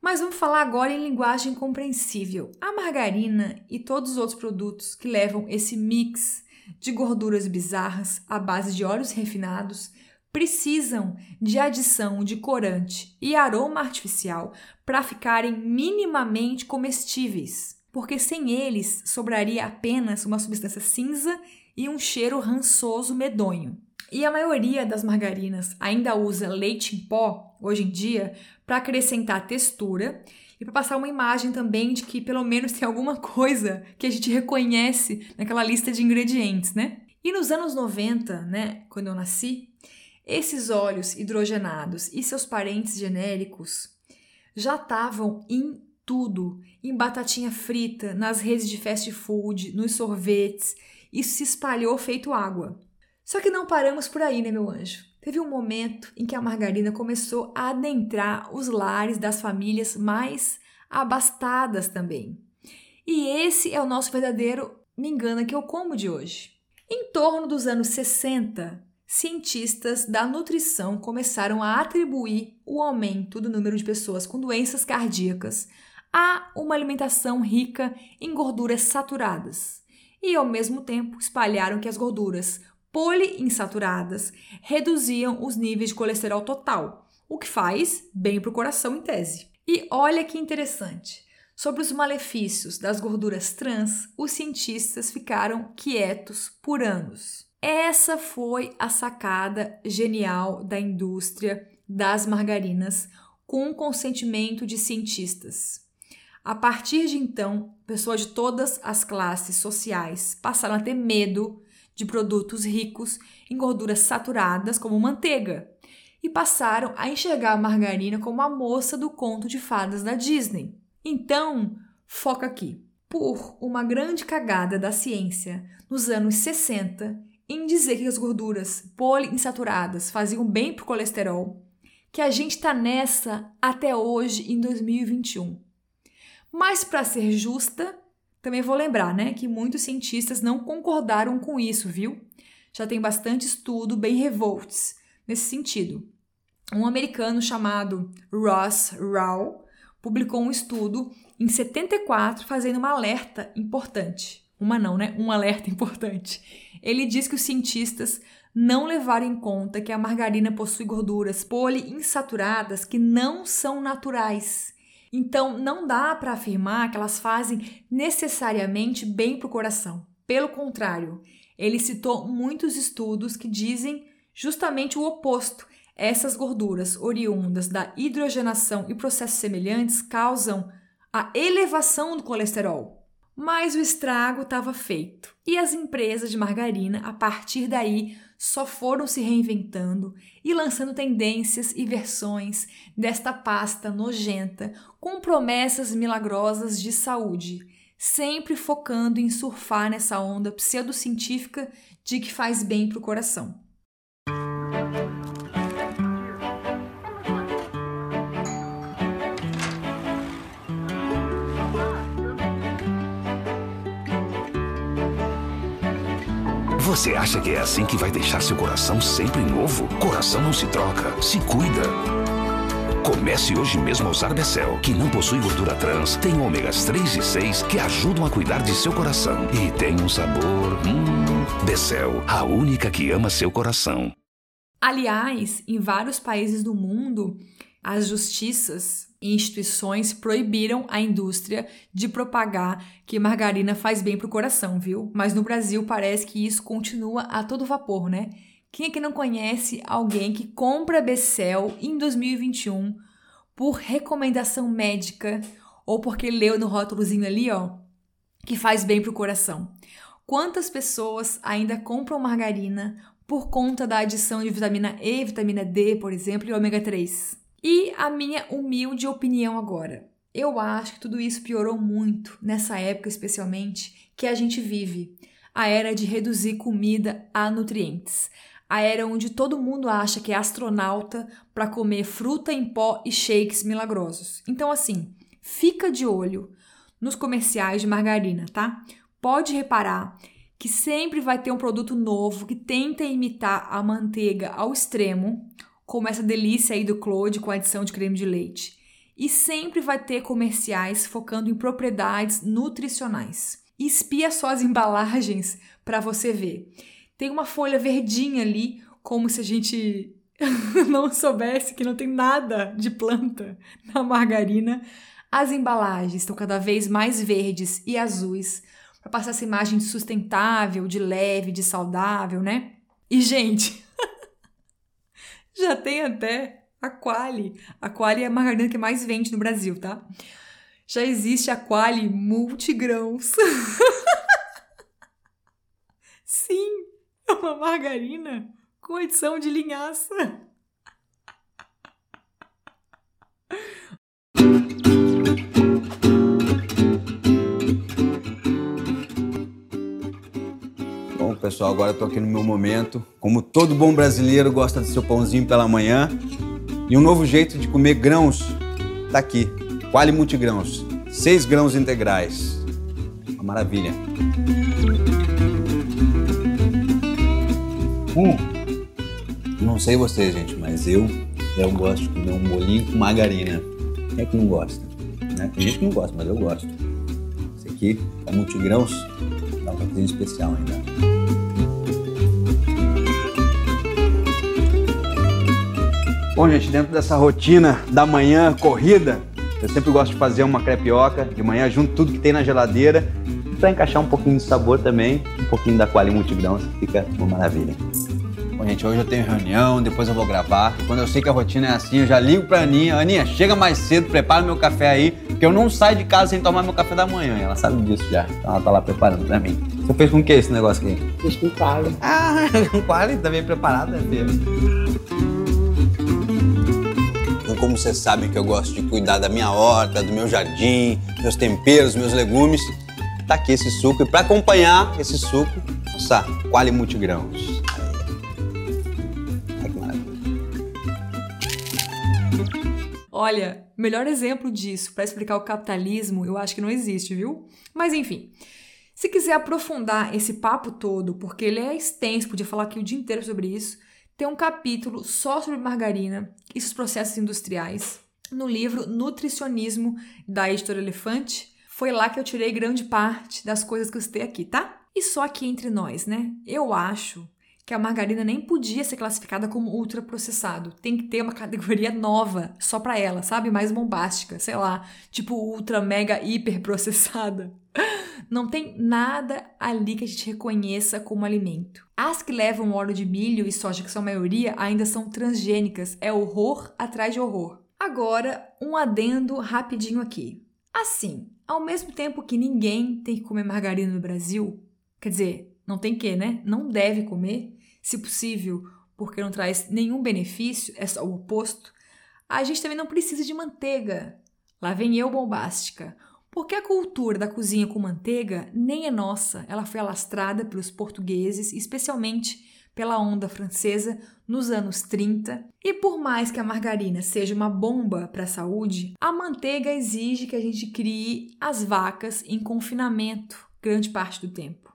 Mas vamos falar agora em linguagem compreensível. A margarina e todos os outros produtos que levam esse mix de gorduras bizarras à base de óleos refinados precisam de adição de corante e aroma artificial para ficarem minimamente comestíveis, porque sem eles sobraria apenas uma substância cinza e um cheiro rançoso medonho. E a maioria das margarinas ainda usa leite em pó, hoje em dia, para acrescentar textura e para passar uma imagem também de que pelo menos tem alguma coisa que a gente reconhece naquela lista de ingredientes, né? E nos anos 90, né, quando eu nasci, esses óleos hidrogenados e seus parentes genéricos já estavam em tudo, em batatinha frita, nas redes de fast food, nos sorvetes. Isso se espalhou feito água. Só que não paramos por aí, né, meu anjo? Teve um momento em que a margarina começou a adentrar os lares das famílias mais abastadas também. E esse é o nosso verdadeiro me engana que eu como de hoje. Em torno dos anos 60, cientistas da nutrição começaram a atribuir o aumento do número de pessoas com doenças cardíacas a uma alimentação rica em gorduras saturadas. E, ao mesmo tempo, espalharam que as gorduras poliinsaturadas reduziam os níveis de colesterol total, o que faz bem para o coração em tese. E olha que interessante. Sobre os malefícios das gorduras trans, os cientistas ficaram quietos por anos. Essa foi a sacada genial da indústria das margarinas com o consentimento de cientistas. A partir de então, pessoas de todas as classes sociais passaram a ter medo de produtos ricos em gorduras saturadas, como manteiga, e passaram a enxergar a margarina como a moça do conto de fadas da Disney. Então, foca aqui. Por uma grande cagada da ciência, nos anos 60, em dizer que as gorduras poliinsaturadas faziam bem para o colesterol, que a gente está nessa até hoje, em 2021. Mas, para ser justa, também vou lembrar né, que muitos cientistas não concordaram com isso, viu? Já tem bastante estudo bem revolts nesse sentido. Um americano chamado Ross Rao publicou um estudo em 74 fazendo uma alerta importante. Uma não, né? Um alerta importante ele diz que os cientistas não levaram em conta que a margarina possui gorduras poliinsaturadas que não são naturais. Então, não dá para afirmar que elas fazem necessariamente bem para o coração. Pelo contrário, ele citou muitos estudos que dizem justamente o oposto. Essas gorduras oriundas da hidrogenação e processos semelhantes causam a elevação do colesterol. Mas o estrago estava feito. E as empresas de margarina, a partir daí, só foram se reinventando e lançando tendências e versões desta pasta nojenta com promessas milagrosas de saúde, sempre focando em surfar nessa onda pseudocientífica de que faz bem para o coração. Você acha que é assim que vai deixar seu coração sempre novo? Coração não se troca, se cuida. Comece hoje mesmo a usar Becel, que não possui gordura trans, tem ômegas 3 e 6 que ajudam a cuidar de seu coração. E tem um sabor. Hum. Becel, a única que ama seu coração. Aliás, em vários países do mundo, as justiças instituições proibiram a indústria de propagar que margarina faz bem para o coração, viu? Mas no Brasil parece que isso continua a todo vapor, né? Quem é que não conhece alguém que compra Becel em 2021 por recomendação médica ou porque leu no rótulozinho ali, ó, que faz bem para o coração? Quantas pessoas ainda compram margarina por conta da adição de vitamina E, vitamina D, por exemplo, e ômega 3? E a minha humilde opinião agora. Eu acho que tudo isso piorou muito nessa época, especialmente, que a gente vive a era de reduzir comida a nutrientes. A era onde todo mundo acha que é astronauta para comer fruta em pó e shakes milagrosos. Então, assim, fica de olho nos comerciais de margarina, tá? Pode reparar que sempre vai ter um produto novo que tenta imitar a manteiga ao extremo como essa delícia aí do Claude com adição de creme de leite. E sempre vai ter comerciais focando em propriedades nutricionais. Espia só as embalagens para você ver. Tem uma folha verdinha ali, como se a gente não soubesse que não tem nada de planta na margarina. As embalagens estão cada vez mais verdes e azuis para passar essa imagem de sustentável, de leve, de saudável, né? E gente, já tem até a Quali. A Quali é a margarina que mais vende no Brasil, tá? Já existe a Quali multigrãos. Sim, é uma margarina com adição de linhaça. Pessoal, agora eu tô aqui no meu momento. Como todo bom brasileiro gosta do seu pãozinho pela manhã. E um novo jeito de comer grãos tá aqui. Quali Multigrãos. Seis grãos integrais. Uma maravilha. Hum. Não sei vocês, gente, mas eu, eu gosto de comer um bolinho com margarina. Quem é que não gosta? Né? Tem gente que não gosta, mas eu gosto. Esse aqui é multigrãos, um especial ainda. Bom, gente, dentro dessa rotina da manhã corrida, eu sempre gosto de fazer uma crepioca de manhã, junto tudo que tem na geladeira, para encaixar um pouquinho de sabor também, um pouquinho da Quali Multigrãos, fica uma maravilha. Bom, gente, hoje eu tenho reunião, depois eu vou gravar. Quando eu sei que a rotina é assim, eu já ligo pra Aninha. Aninha, chega mais cedo, prepara meu café aí, porque eu não saio de casa sem tomar meu café da manhã. E ela sabe disso já. Então ela tá lá preparando pra mim. Você fez com o que esse negócio aqui? Fiz com quali. Ah, com quali, tá bem preparado, né, filho? Então, como vocês sabem que eu gosto de cuidar da minha horta, do meu jardim, meus temperos, meus legumes, tá aqui esse suco. E para acompanhar esse suco, nossa Quali Multigrãos. Olha, melhor exemplo disso para explicar o capitalismo, eu acho que não existe, viu? Mas enfim. Se quiser aprofundar esse papo todo, porque ele é extenso, podia falar aqui o dia inteiro sobre isso, tem um capítulo só sobre margarina e seus processos industriais no livro Nutricionismo da Editora Elefante. Foi lá que eu tirei grande parte das coisas que eu citei aqui, tá? E só aqui entre nós, né? Eu acho que a margarina nem podia ser classificada como ultraprocessado. Tem que ter uma categoria nova só para ela, sabe? Mais bombástica, sei lá, tipo ultra mega hiper processada. Não tem nada ali que a gente reconheça como alimento. As que levam óleo de milho e soja, que são a maioria, ainda são transgênicas. É horror atrás de horror. Agora, um adendo rapidinho aqui. Assim, ao mesmo tempo que ninguém tem que comer margarina no Brasil, quer dizer, não tem que, né? Não deve comer, se possível, porque não traz nenhum benefício, é só o oposto. A gente também não precisa de manteiga. Lá vem eu bombástica. Porque a cultura da cozinha com manteiga nem é nossa, ela foi alastrada pelos portugueses, especialmente pela onda francesa nos anos 30. E por mais que a margarina seja uma bomba para a saúde, a manteiga exige que a gente crie as vacas em confinamento grande parte do tempo.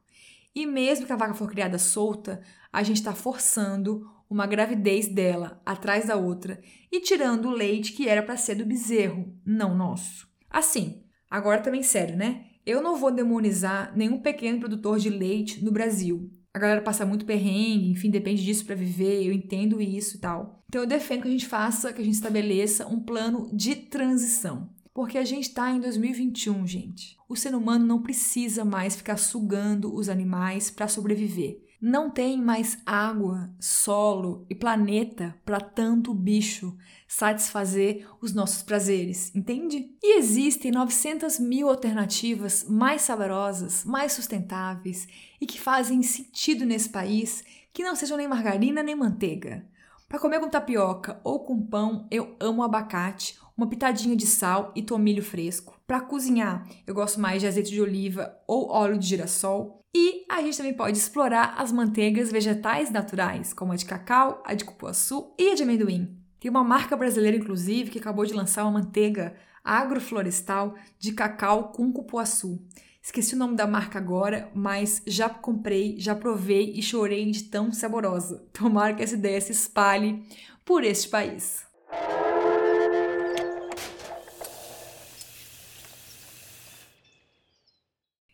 E mesmo que a vaca for criada solta, a gente está forçando uma gravidez dela atrás da outra e tirando o leite que era para ser do bezerro, não nosso. Assim, agora também sério, né? Eu não vou demonizar nenhum pequeno produtor de leite no Brasil. A galera passa muito perrengue, enfim, depende disso para viver, eu entendo isso e tal. Então eu defendo que a gente faça, que a gente estabeleça um plano de transição. Porque a gente está em 2021, gente. O ser humano não precisa mais ficar sugando os animais para sobreviver. Não tem mais água, solo e planeta para tanto bicho satisfazer os nossos prazeres, entende? E existem 900 mil alternativas mais saborosas, mais sustentáveis e que fazem sentido nesse país que não sejam nem margarina nem manteiga. Para comer com tapioca ou com pão, eu amo abacate, uma pitadinha de sal e tomilho fresco. Para cozinhar, eu gosto mais de azeite de oliva ou óleo de girassol. E a gente também pode explorar as manteigas vegetais naturais, como a de cacau, a de cupuaçu e a de amendoim. Tem uma marca brasileira, inclusive, que acabou de lançar uma manteiga agroflorestal de cacau com cupuaçu. Esqueci o nome da marca agora, mas já comprei, já provei e chorei de tão saborosa. Tomara que essa ideia se espalhe por este país.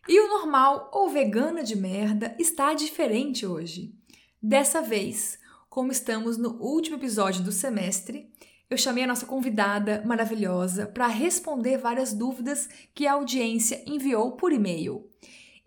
E o normal ou vegana de merda está diferente hoje. Dessa vez, como estamos no último episódio do semestre, eu chamei a nossa convidada maravilhosa para responder várias dúvidas que a audiência enviou por e-mail.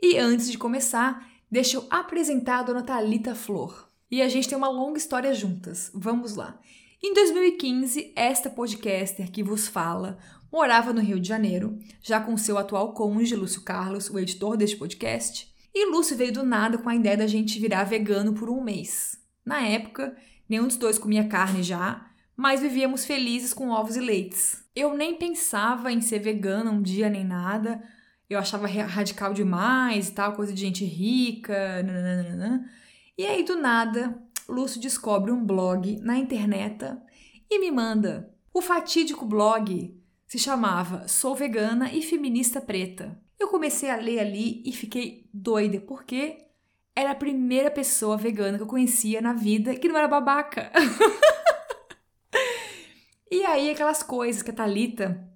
E antes de começar, deixa eu apresentar a dona Thalita Flor. E a gente tem uma longa história juntas. Vamos lá. Em 2015, esta podcaster que vos fala morava no Rio de Janeiro, já com seu atual cônjuge, Lúcio Carlos, o editor deste podcast. E Lúcio veio do nada com a ideia da gente virar vegano por um mês. Na época, nenhum dos dois comia carne já, mas vivíamos felizes com ovos e leites. Eu nem pensava em ser vegana um dia nem nada. Eu achava radical demais e tal, coisa de gente rica. Nananana. E aí, do nada, Lúcio descobre um blog na internet e me manda. O fatídico blog se chamava Sou Vegana e Feminista Preta. Eu comecei a ler ali e fiquei doida, porque era a primeira pessoa vegana que eu conhecia na vida que não era babaca. E aí aquelas coisas que a Thalita,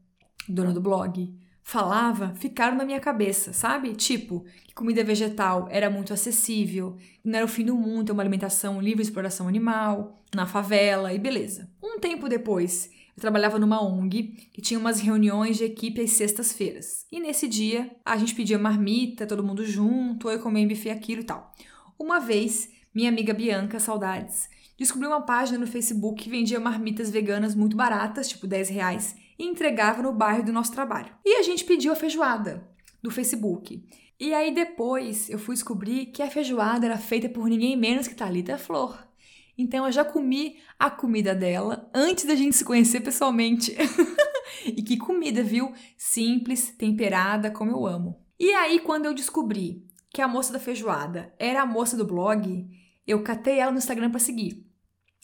dona do blog, falava ficaram na minha cabeça, sabe? Tipo, que comida vegetal era muito acessível, não era o fim do mundo ter uma alimentação livre de exploração animal, na favela e beleza. Um tempo depois, eu trabalhava numa ONG que tinha umas reuniões de equipe às sextas-feiras. E nesse dia, a gente pedia marmita, todo mundo junto, eu comia buffet aquilo e tal. Uma vez, minha amiga Bianca, saudades, descobri uma página no Facebook que vendia marmitas veganas muito baratas, tipo 10 reais, e entregava no bairro do nosso trabalho. E a gente pediu a feijoada do Facebook. E aí depois eu fui descobrir que a feijoada era feita por ninguém menos que Thalita Flor. Então eu já comi a comida dela antes da gente se conhecer pessoalmente. e que comida, viu? Simples, temperada, como eu amo. E aí quando eu descobri que a moça da feijoada era a moça do blog, eu catei ela no Instagram para seguir.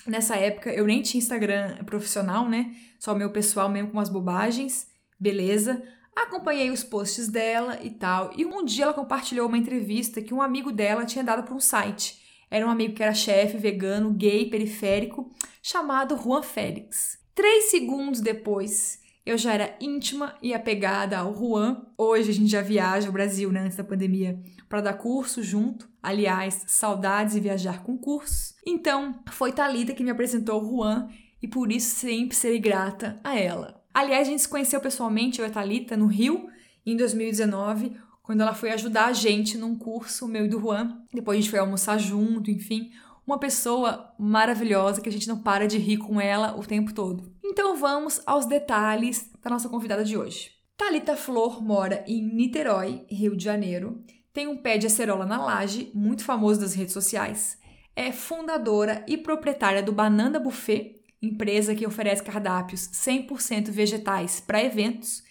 Nessa época eu nem tinha Instagram profissional, né? Só meu pessoal mesmo com umas bobagens. Beleza. Acompanhei os posts dela e tal. E um dia ela compartilhou uma entrevista que um amigo dela tinha dado para um site. Era um amigo que era chefe, vegano, gay, periférico, chamado Juan Félix. Três segundos depois, eu já era íntima e apegada ao Juan. Hoje a gente já viaja ao Brasil, né, antes da pandemia, para dar curso junto. Aliás, saudades de viajar com cursos. Então, foi Talita que me apresentou o Juan e por isso sempre serei grata a ela. Aliás, a gente se conheceu pessoalmente, eu e a Thalita, no Rio, em 2019, quando ela foi ajudar a gente num curso meu e do Juan. Depois a gente foi almoçar junto, enfim. Uma pessoa maravilhosa que a gente não para de rir com ela o tempo todo. Então vamos aos detalhes da nossa convidada de hoje. Talita Flor mora em Niterói, Rio de Janeiro. Tem um pé de acerola na laje, muito famoso das redes sociais. É fundadora e proprietária do Banana Buffet, empresa que oferece cardápios 100% vegetais para eventos.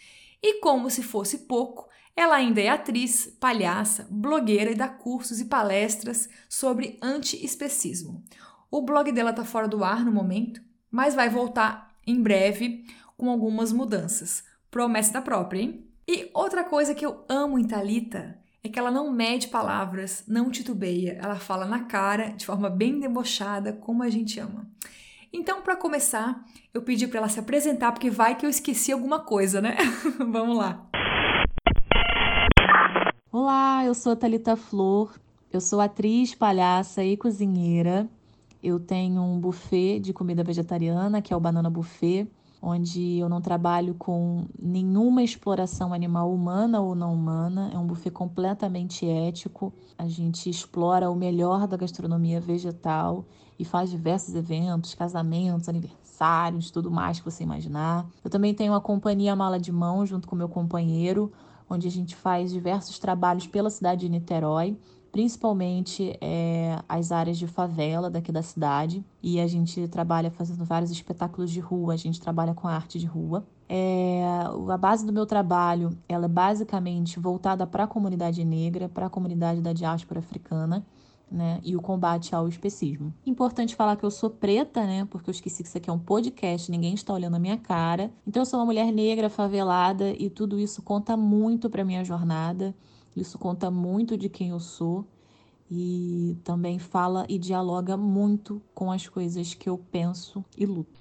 E como se fosse pouco, ela ainda é atriz, palhaça, blogueira e dá cursos e palestras sobre anti-especismo. O blog dela está fora do ar no momento, mas vai voltar em breve com algumas mudanças. Promessa da própria, hein? E outra coisa que eu amo em Talita é que ela não mede palavras, não titubeia, ela fala na cara, de forma bem debochada, como a gente ama. Então, para começar, eu pedi para ela se apresentar, porque vai que eu esqueci alguma coisa, né? Vamos lá. Olá, eu sou a Thalita Flor, eu sou atriz, palhaça e cozinheira. Eu tenho um buffet de comida vegetariana, que é o Banana Buffet, onde eu não trabalho com nenhuma exploração animal humana ou não humana. É um buffet completamente ético. A gente explora o melhor da gastronomia vegetal e faz diversos eventos, casamentos, aniversários, tudo mais que você imaginar. Eu também tenho a companhia Mala de Mão junto com meu companheiro, onde a gente faz diversos trabalhos pela cidade de Niterói principalmente é, as áreas de favela daqui da cidade. E a gente trabalha fazendo vários espetáculos de rua, a gente trabalha com arte de rua. É, a base do meu trabalho ela é basicamente voltada para a comunidade negra, para a comunidade da diáspora africana. Né, e o combate ao especismo. Importante falar que eu sou preta, né? Porque eu esqueci que isso aqui é um podcast, ninguém está olhando a minha cara. Então eu sou uma mulher negra, favelada e tudo isso conta muito para minha jornada. Isso conta muito de quem eu sou e também fala e dialoga muito com as coisas que eu penso e luto.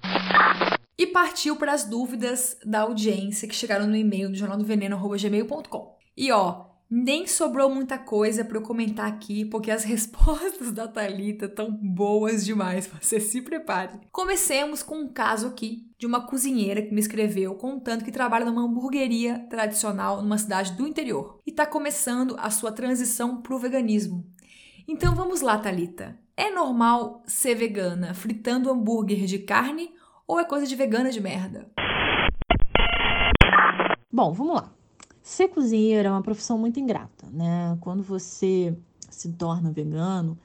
E partiu para as dúvidas da audiência que chegaram no e-mail do jornal do veneno@gmail.com. E ó, nem sobrou muita coisa para eu comentar aqui, porque as respostas da Talita estão boas demais. Você se prepare. Comecemos com um caso aqui de uma cozinheira que me escreveu contando que trabalha numa hamburgueria tradicional numa cidade do interior e está começando a sua transição para o veganismo. Então vamos lá, Talita. É normal ser vegana fritando hambúrguer de carne ou é coisa de vegana de merda? Bom, vamos lá. Ser cozinheiro é uma profissão muito ingrata, né? Quando você se torna vegano,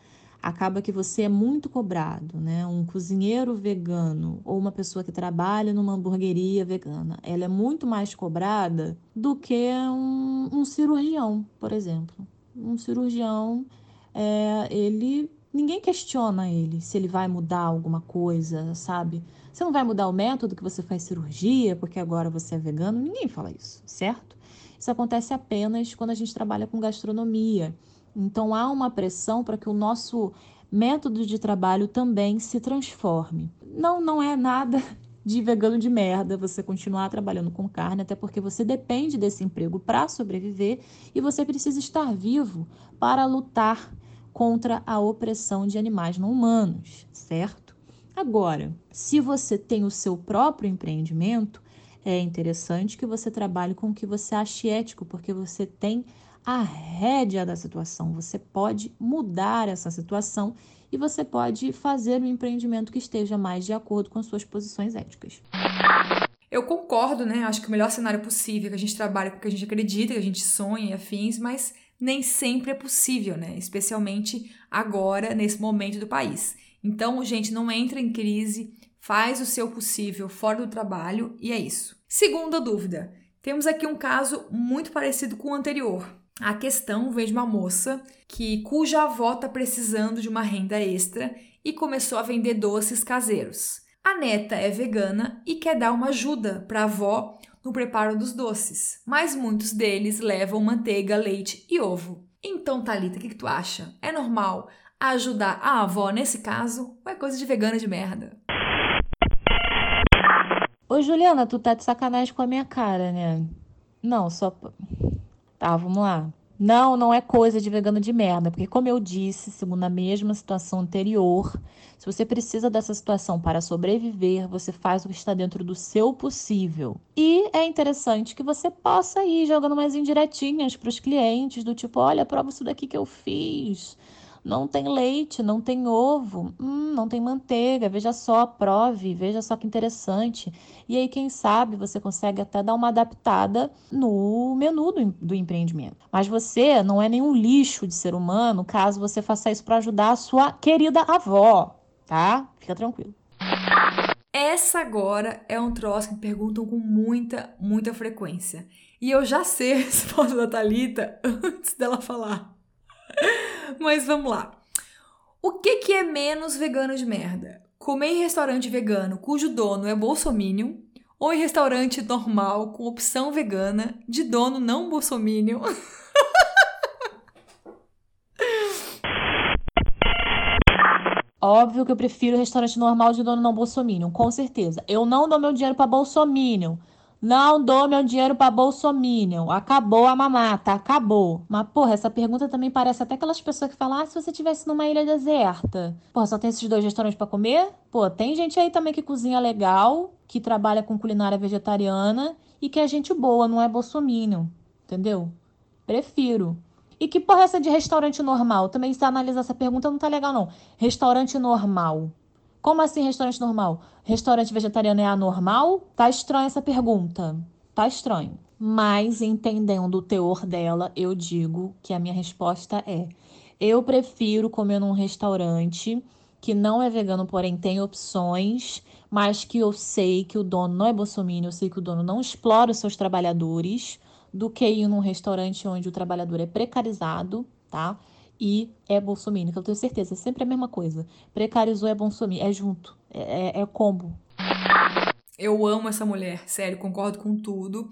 acaba que você é muito cobrado, né? Um cozinheiro vegano ou uma pessoa que trabalha numa hamburgueria vegana, ela é muito mais cobrada do que um, um cirurgião, por exemplo. Um cirurgião, é, ele ninguém questiona ele se ele vai mudar alguma coisa, sabe? Você não vai mudar o método que você faz cirurgia porque agora você é vegano, ninguém fala isso, certo? Isso acontece apenas quando a gente trabalha com gastronomia. Então há uma pressão para que o nosso método de trabalho também se transforme. Não, não é nada de vegano de merda você continuar trabalhando com carne, até porque você depende desse emprego para sobreviver e você precisa estar vivo para lutar contra a opressão de animais não humanos, certo? Agora, se você tem o seu próprio empreendimento, é interessante que você trabalhe com o que você ache ético, porque você tem a rédea da situação. Você pode mudar essa situação e você pode fazer um empreendimento que esteja mais de acordo com suas posições éticas. Eu concordo, né? Acho que o melhor cenário possível é que a gente trabalhe com o que a gente acredita, que a gente sonha e afins, mas nem sempre é possível, né? Especialmente agora, nesse momento do país. Então, gente, não entra em crise, faz o seu possível fora do trabalho e é isso. Segunda dúvida: temos aqui um caso muito parecido com o anterior. A questão vem de uma moça que cuja avó está precisando de uma renda extra e começou a vender doces caseiros. A neta é vegana e quer dar uma ajuda para a avó no preparo dos doces, mas muitos deles levam manteiga, leite e ovo. Então, Talita, o que, que tu acha? É normal ajudar a avó nesse caso ou é coisa de vegana de merda? Ô, Juliana, tu tá de sacanagem com a minha cara, né? Não, só. Tá, vamos lá. Não, não é coisa de vegano de merda, porque, como eu disse, segundo a mesma situação anterior, se você precisa dessa situação para sobreviver, você faz o que está dentro do seu possível. E é interessante que você possa ir jogando mais indiretinhas para os clientes, do tipo: olha, prova isso daqui que eu fiz. Não tem leite, não tem ovo, hum, não tem manteiga. Veja só, prove, veja só que interessante. E aí, quem sabe, você consegue até dar uma adaptada no menu do, do empreendimento. Mas você não é nenhum lixo de ser humano caso você faça isso para ajudar a sua querida avó, tá? Fica tranquilo. Essa agora é um troço que me perguntam com muita, muita frequência. E eu já sei a resposta da Thalita antes dela falar. Mas vamos lá. O que, que é menos vegano de merda? Comer em restaurante vegano cujo dono é bolsominion ou em restaurante normal com opção vegana de dono não bolsominion? Óbvio que eu prefiro restaurante normal de dono não bolsominion, com certeza. Eu não dou meu dinheiro para bolsominion. Não dou meu dinheiro para bolsominion. Acabou a mamata, acabou. Mas, porra, essa pergunta também parece até aquelas pessoas que falam: ah, se você tivesse numa ilha deserta. Porra, só tem esses dois restaurantes para comer? Pô, tem gente aí também que cozinha legal, que trabalha com culinária vegetariana e que é gente boa, não é bolsominion. Entendeu? Prefiro. E que porra é essa de restaurante normal? Também se analisar essa pergunta não tá legal, não. Restaurante normal. Como assim restaurante normal? Restaurante vegetariano é anormal? Tá estranha essa pergunta. Tá estranho. Mas entendendo o teor dela, eu digo que a minha resposta é: eu prefiro comer num restaurante que não é vegano, porém tem opções, mas que eu sei que o dono não é bolsominion, eu sei que o dono não explora os seus trabalhadores, do que ir num restaurante onde o trabalhador é precarizado, tá? E é bolsominion, que eu tenho certeza, é sempre a mesma coisa. Precarizou é bolsominion, é junto, é, é, é combo. Eu amo essa mulher, sério, concordo com tudo.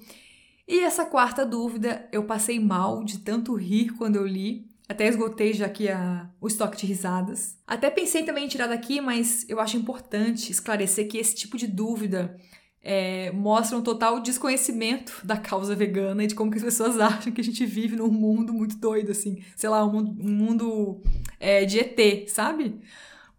E essa quarta dúvida, eu passei mal de tanto rir quando eu li. Até esgotei já aqui a, o estoque de risadas. Até pensei também em tirar daqui, mas eu acho importante esclarecer que esse tipo de dúvida é, mostram um total desconhecimento da causa vegana e de como que as pessoas acham que a gente vive num mundo muito doido, assim. Sei lá, um mundo, um mundo é, de ET, sabe?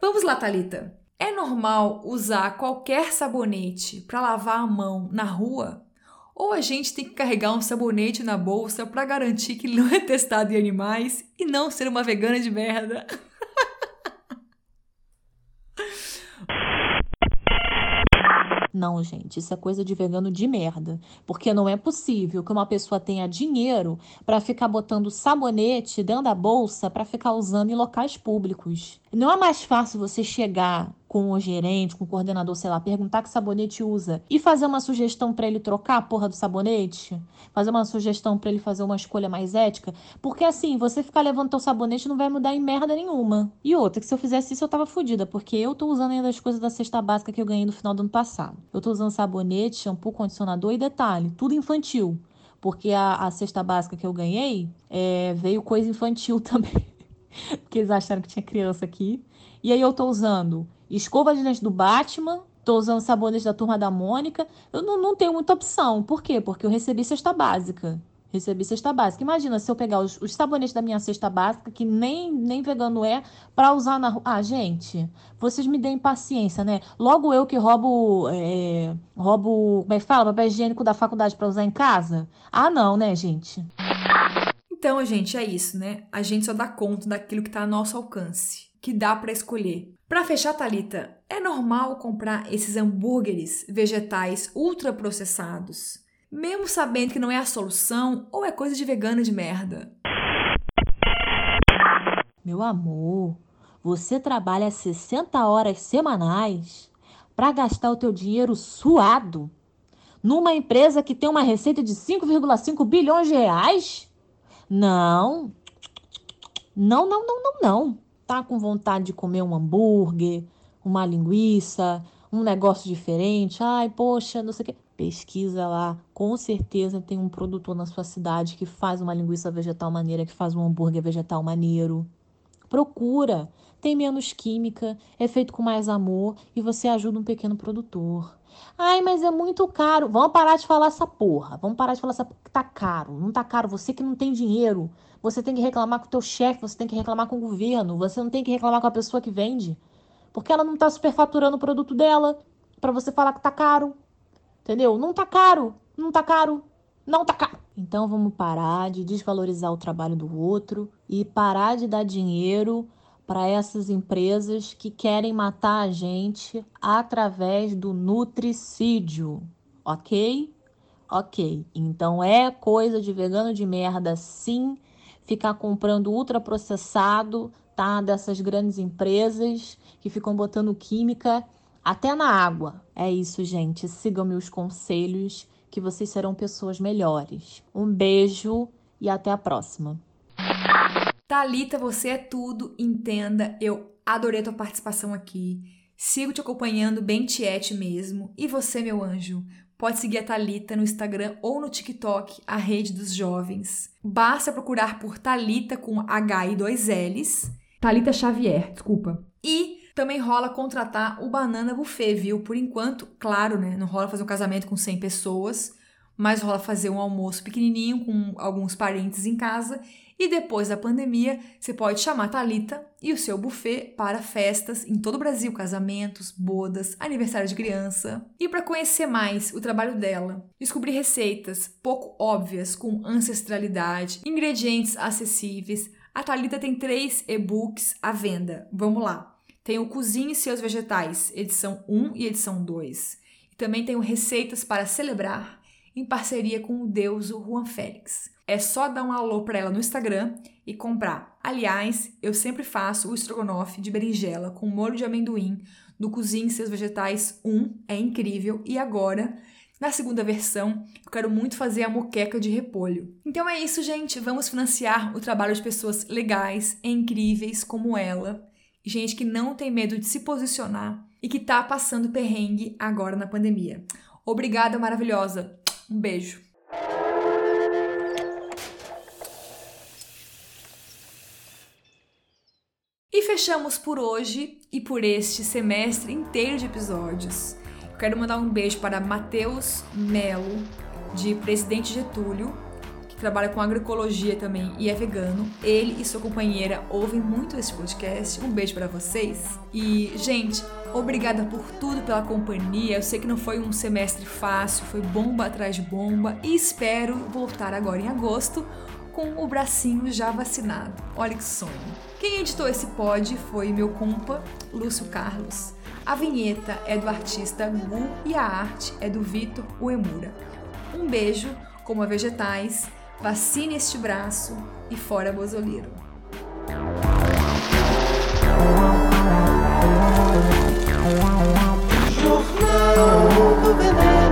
Vamos lá, Thalita. É normal usar qualquer sabonete para lavar a mão na rua? Ou a gente tem que carregar um sabonete na bolsa para garantir que não é testado em animais e não ser uma vegana de merda? Não, gente, isso é coisa de vegano de merda. Porque não é possível que uma pessoa tenha dinheiro para ficar botando sabonete dentro da bolsa para ficar usando em locais públicos. Não é mais fácil você chegar com o gerente, com o coordenador, sei lá, perguntar que sabonete usa e fazer uma sugestão para ele trocar a porra do sabonete? Fazer uma sugestão para ele fazer uma escolha mais ética? Porque assim, você ficar levando teu sabonete não vai mudar em merda nenhuma. E outra, que se eu fizesse isso eu tava fodida, porque eu tô usando ainda as coisas da cesta básica que eu ganhei no final do ano passado. Eu tô usando sabonete, shampoo, condicionador e detalhe, tudo infantil. Porque a, a cesta básica que eu ganhei é, veio coisa infantil também. porque eles acharam que tinha criança aqui. E aí eu tô usando escova de dente do Batman, tô usando sabonete da turma da Mônica. Eu não, não tenho muita opção. Por quê? Porque eu recebi cesta básica. Recebi cesta básica. Imagina se eu pegar os, os sabonetes da minha cesta básica, que nem, nem vegano é, para usar na rua. Ah, gente, vocês me deem paciência, né? Logo eu que roubo. É, roubo. Como é que fala? Papel higiênico da faculdade para usar em casa? Ah, não, né, gente? Então, gente, é isso, né? A gente só dá conta daquilo que tá a nosso alcance, que dá para escolher. Para fechar, Talita, é normal comprar esses hambúrgueres vegetais ultraprocessados, mesmo sabendo que não é a solução ou é coisa de vegana de merda? Meu amor, você trabalha 60 horas semanais para gastar o teu dinheiro suado numa empresa que tem uma receita de 5,5 bilhões de reais? Não. Não, não, não, não, não tá com vontade de comer um hambúrguer, uma linguiça, um negócio diferente, ai, poxa, não sei o quê. Pesquisa lá, com certeza tem um produtor na sua cidade que faz uma linguiça vegetal maneira, que faz um hambúrguer vegetal maneiro. Procura, tem menos química, é feito com mais amor e você ajuda um pequeno produtor. Ai, mas é muito caro. Vamos parar de falar essa porra. Vamos parar de falar essa porra que tá caro. Não tá caro. Você que não tem dinheiro. Você tem que reclamar com o teu chefe, você tem que reclamar com o governo, você não tem que reclamar com a pessoa que vende. Porque ela não tá superfaturando o produto dela para você falar que tá caro. Entendeu? Não tá caro. Não tá caro. Não tá caro. Então vamos parar de desvalorizar o trabalho do outro e parar de dar dinheiro para essas empresas que querem matar a gente através do nutricídio, ok? Ok, então é coisa de vegano de merda, sim, ficar comprando ultraprocessado, tá? Dessas grandes empresas que ficam botando química até na água. É isso, gente. Sigam meus conselhos, que vocês serão pessoas melhores. Um beijo e até a próxima. Talita, você é tudo, entenda. Eu adorei a tua participação aqui. Sigo te acompanhando bem tiete mesmo. E você, meu anjo, pode seguir a Talita no Instagram ou no TikTok, a rede dos jovens. Basta procurar por Talita com H e dois L's. Talita Xavier, desculpa. E também rola contratar o Banana Buffet, viu? Por enquanto, claro, né? Não rola fazer um casamento com 100 pessoas, mas rola fazer um almoço pequenininho com alguns parentes em casa e depois da pandemia, você pode chamar a Talita e o seu buffet para festas em todo o Brasil, casamentos, bodas, aniversário de criança. E para conhecer mais o trabalho dela, descobrir receitas pouco óbvias com ancestralidade, ingredientes acessíveis, a Talita tem três e-books à venda. Vamos lá. Tem o Cozinhe Seus Vegetais, edição 1 e edição 2. E também tem o Receitas para Celebrar, em parceria com o deuso Juan Félix. É só dar um alô para ela no Instagram e comprar. Aliás, eu sempre faço o estrogonofe de berinjela com molho de amendoim do Cozinhe Seus Vegetais 1, é incrível. E agora, na segunda versão, eu quero muito fazer a moqueca de repolho. Então é isso, gente. Vamos financiar o trabalho de pessoas legais e incríveis como ela. Gente que não tem medo de se posicionar e que tá passando perrengue agora na pandemia. Obrigada, maravilhosa. Um beijo. E fechamos por hoje e por este semestre inteiro de episódios. Quero mandar um beijo para Matheus Melo, de Presidente Getúlio, trabalha com agroecologia também e é vegano. Ele e sua companheira ouvem muito esse podcast. Um beijo para vocês. E, gente, obrigada por tudo, pela companhia. Eu sei que não foi um semestre fácil, foi bomba atrás de bomba e espero voltar agora em agosto com o bracinho já vacinado. Olha que sonho. Quem editou esse pod foi meu compa, Lúcio Carlos. A vinheta é do artista Gu e a arte é do Vitor Uemura. Um beijo, coma vegetais, Vacine este braço e fora Bozoleiro. Jornal do Veneno.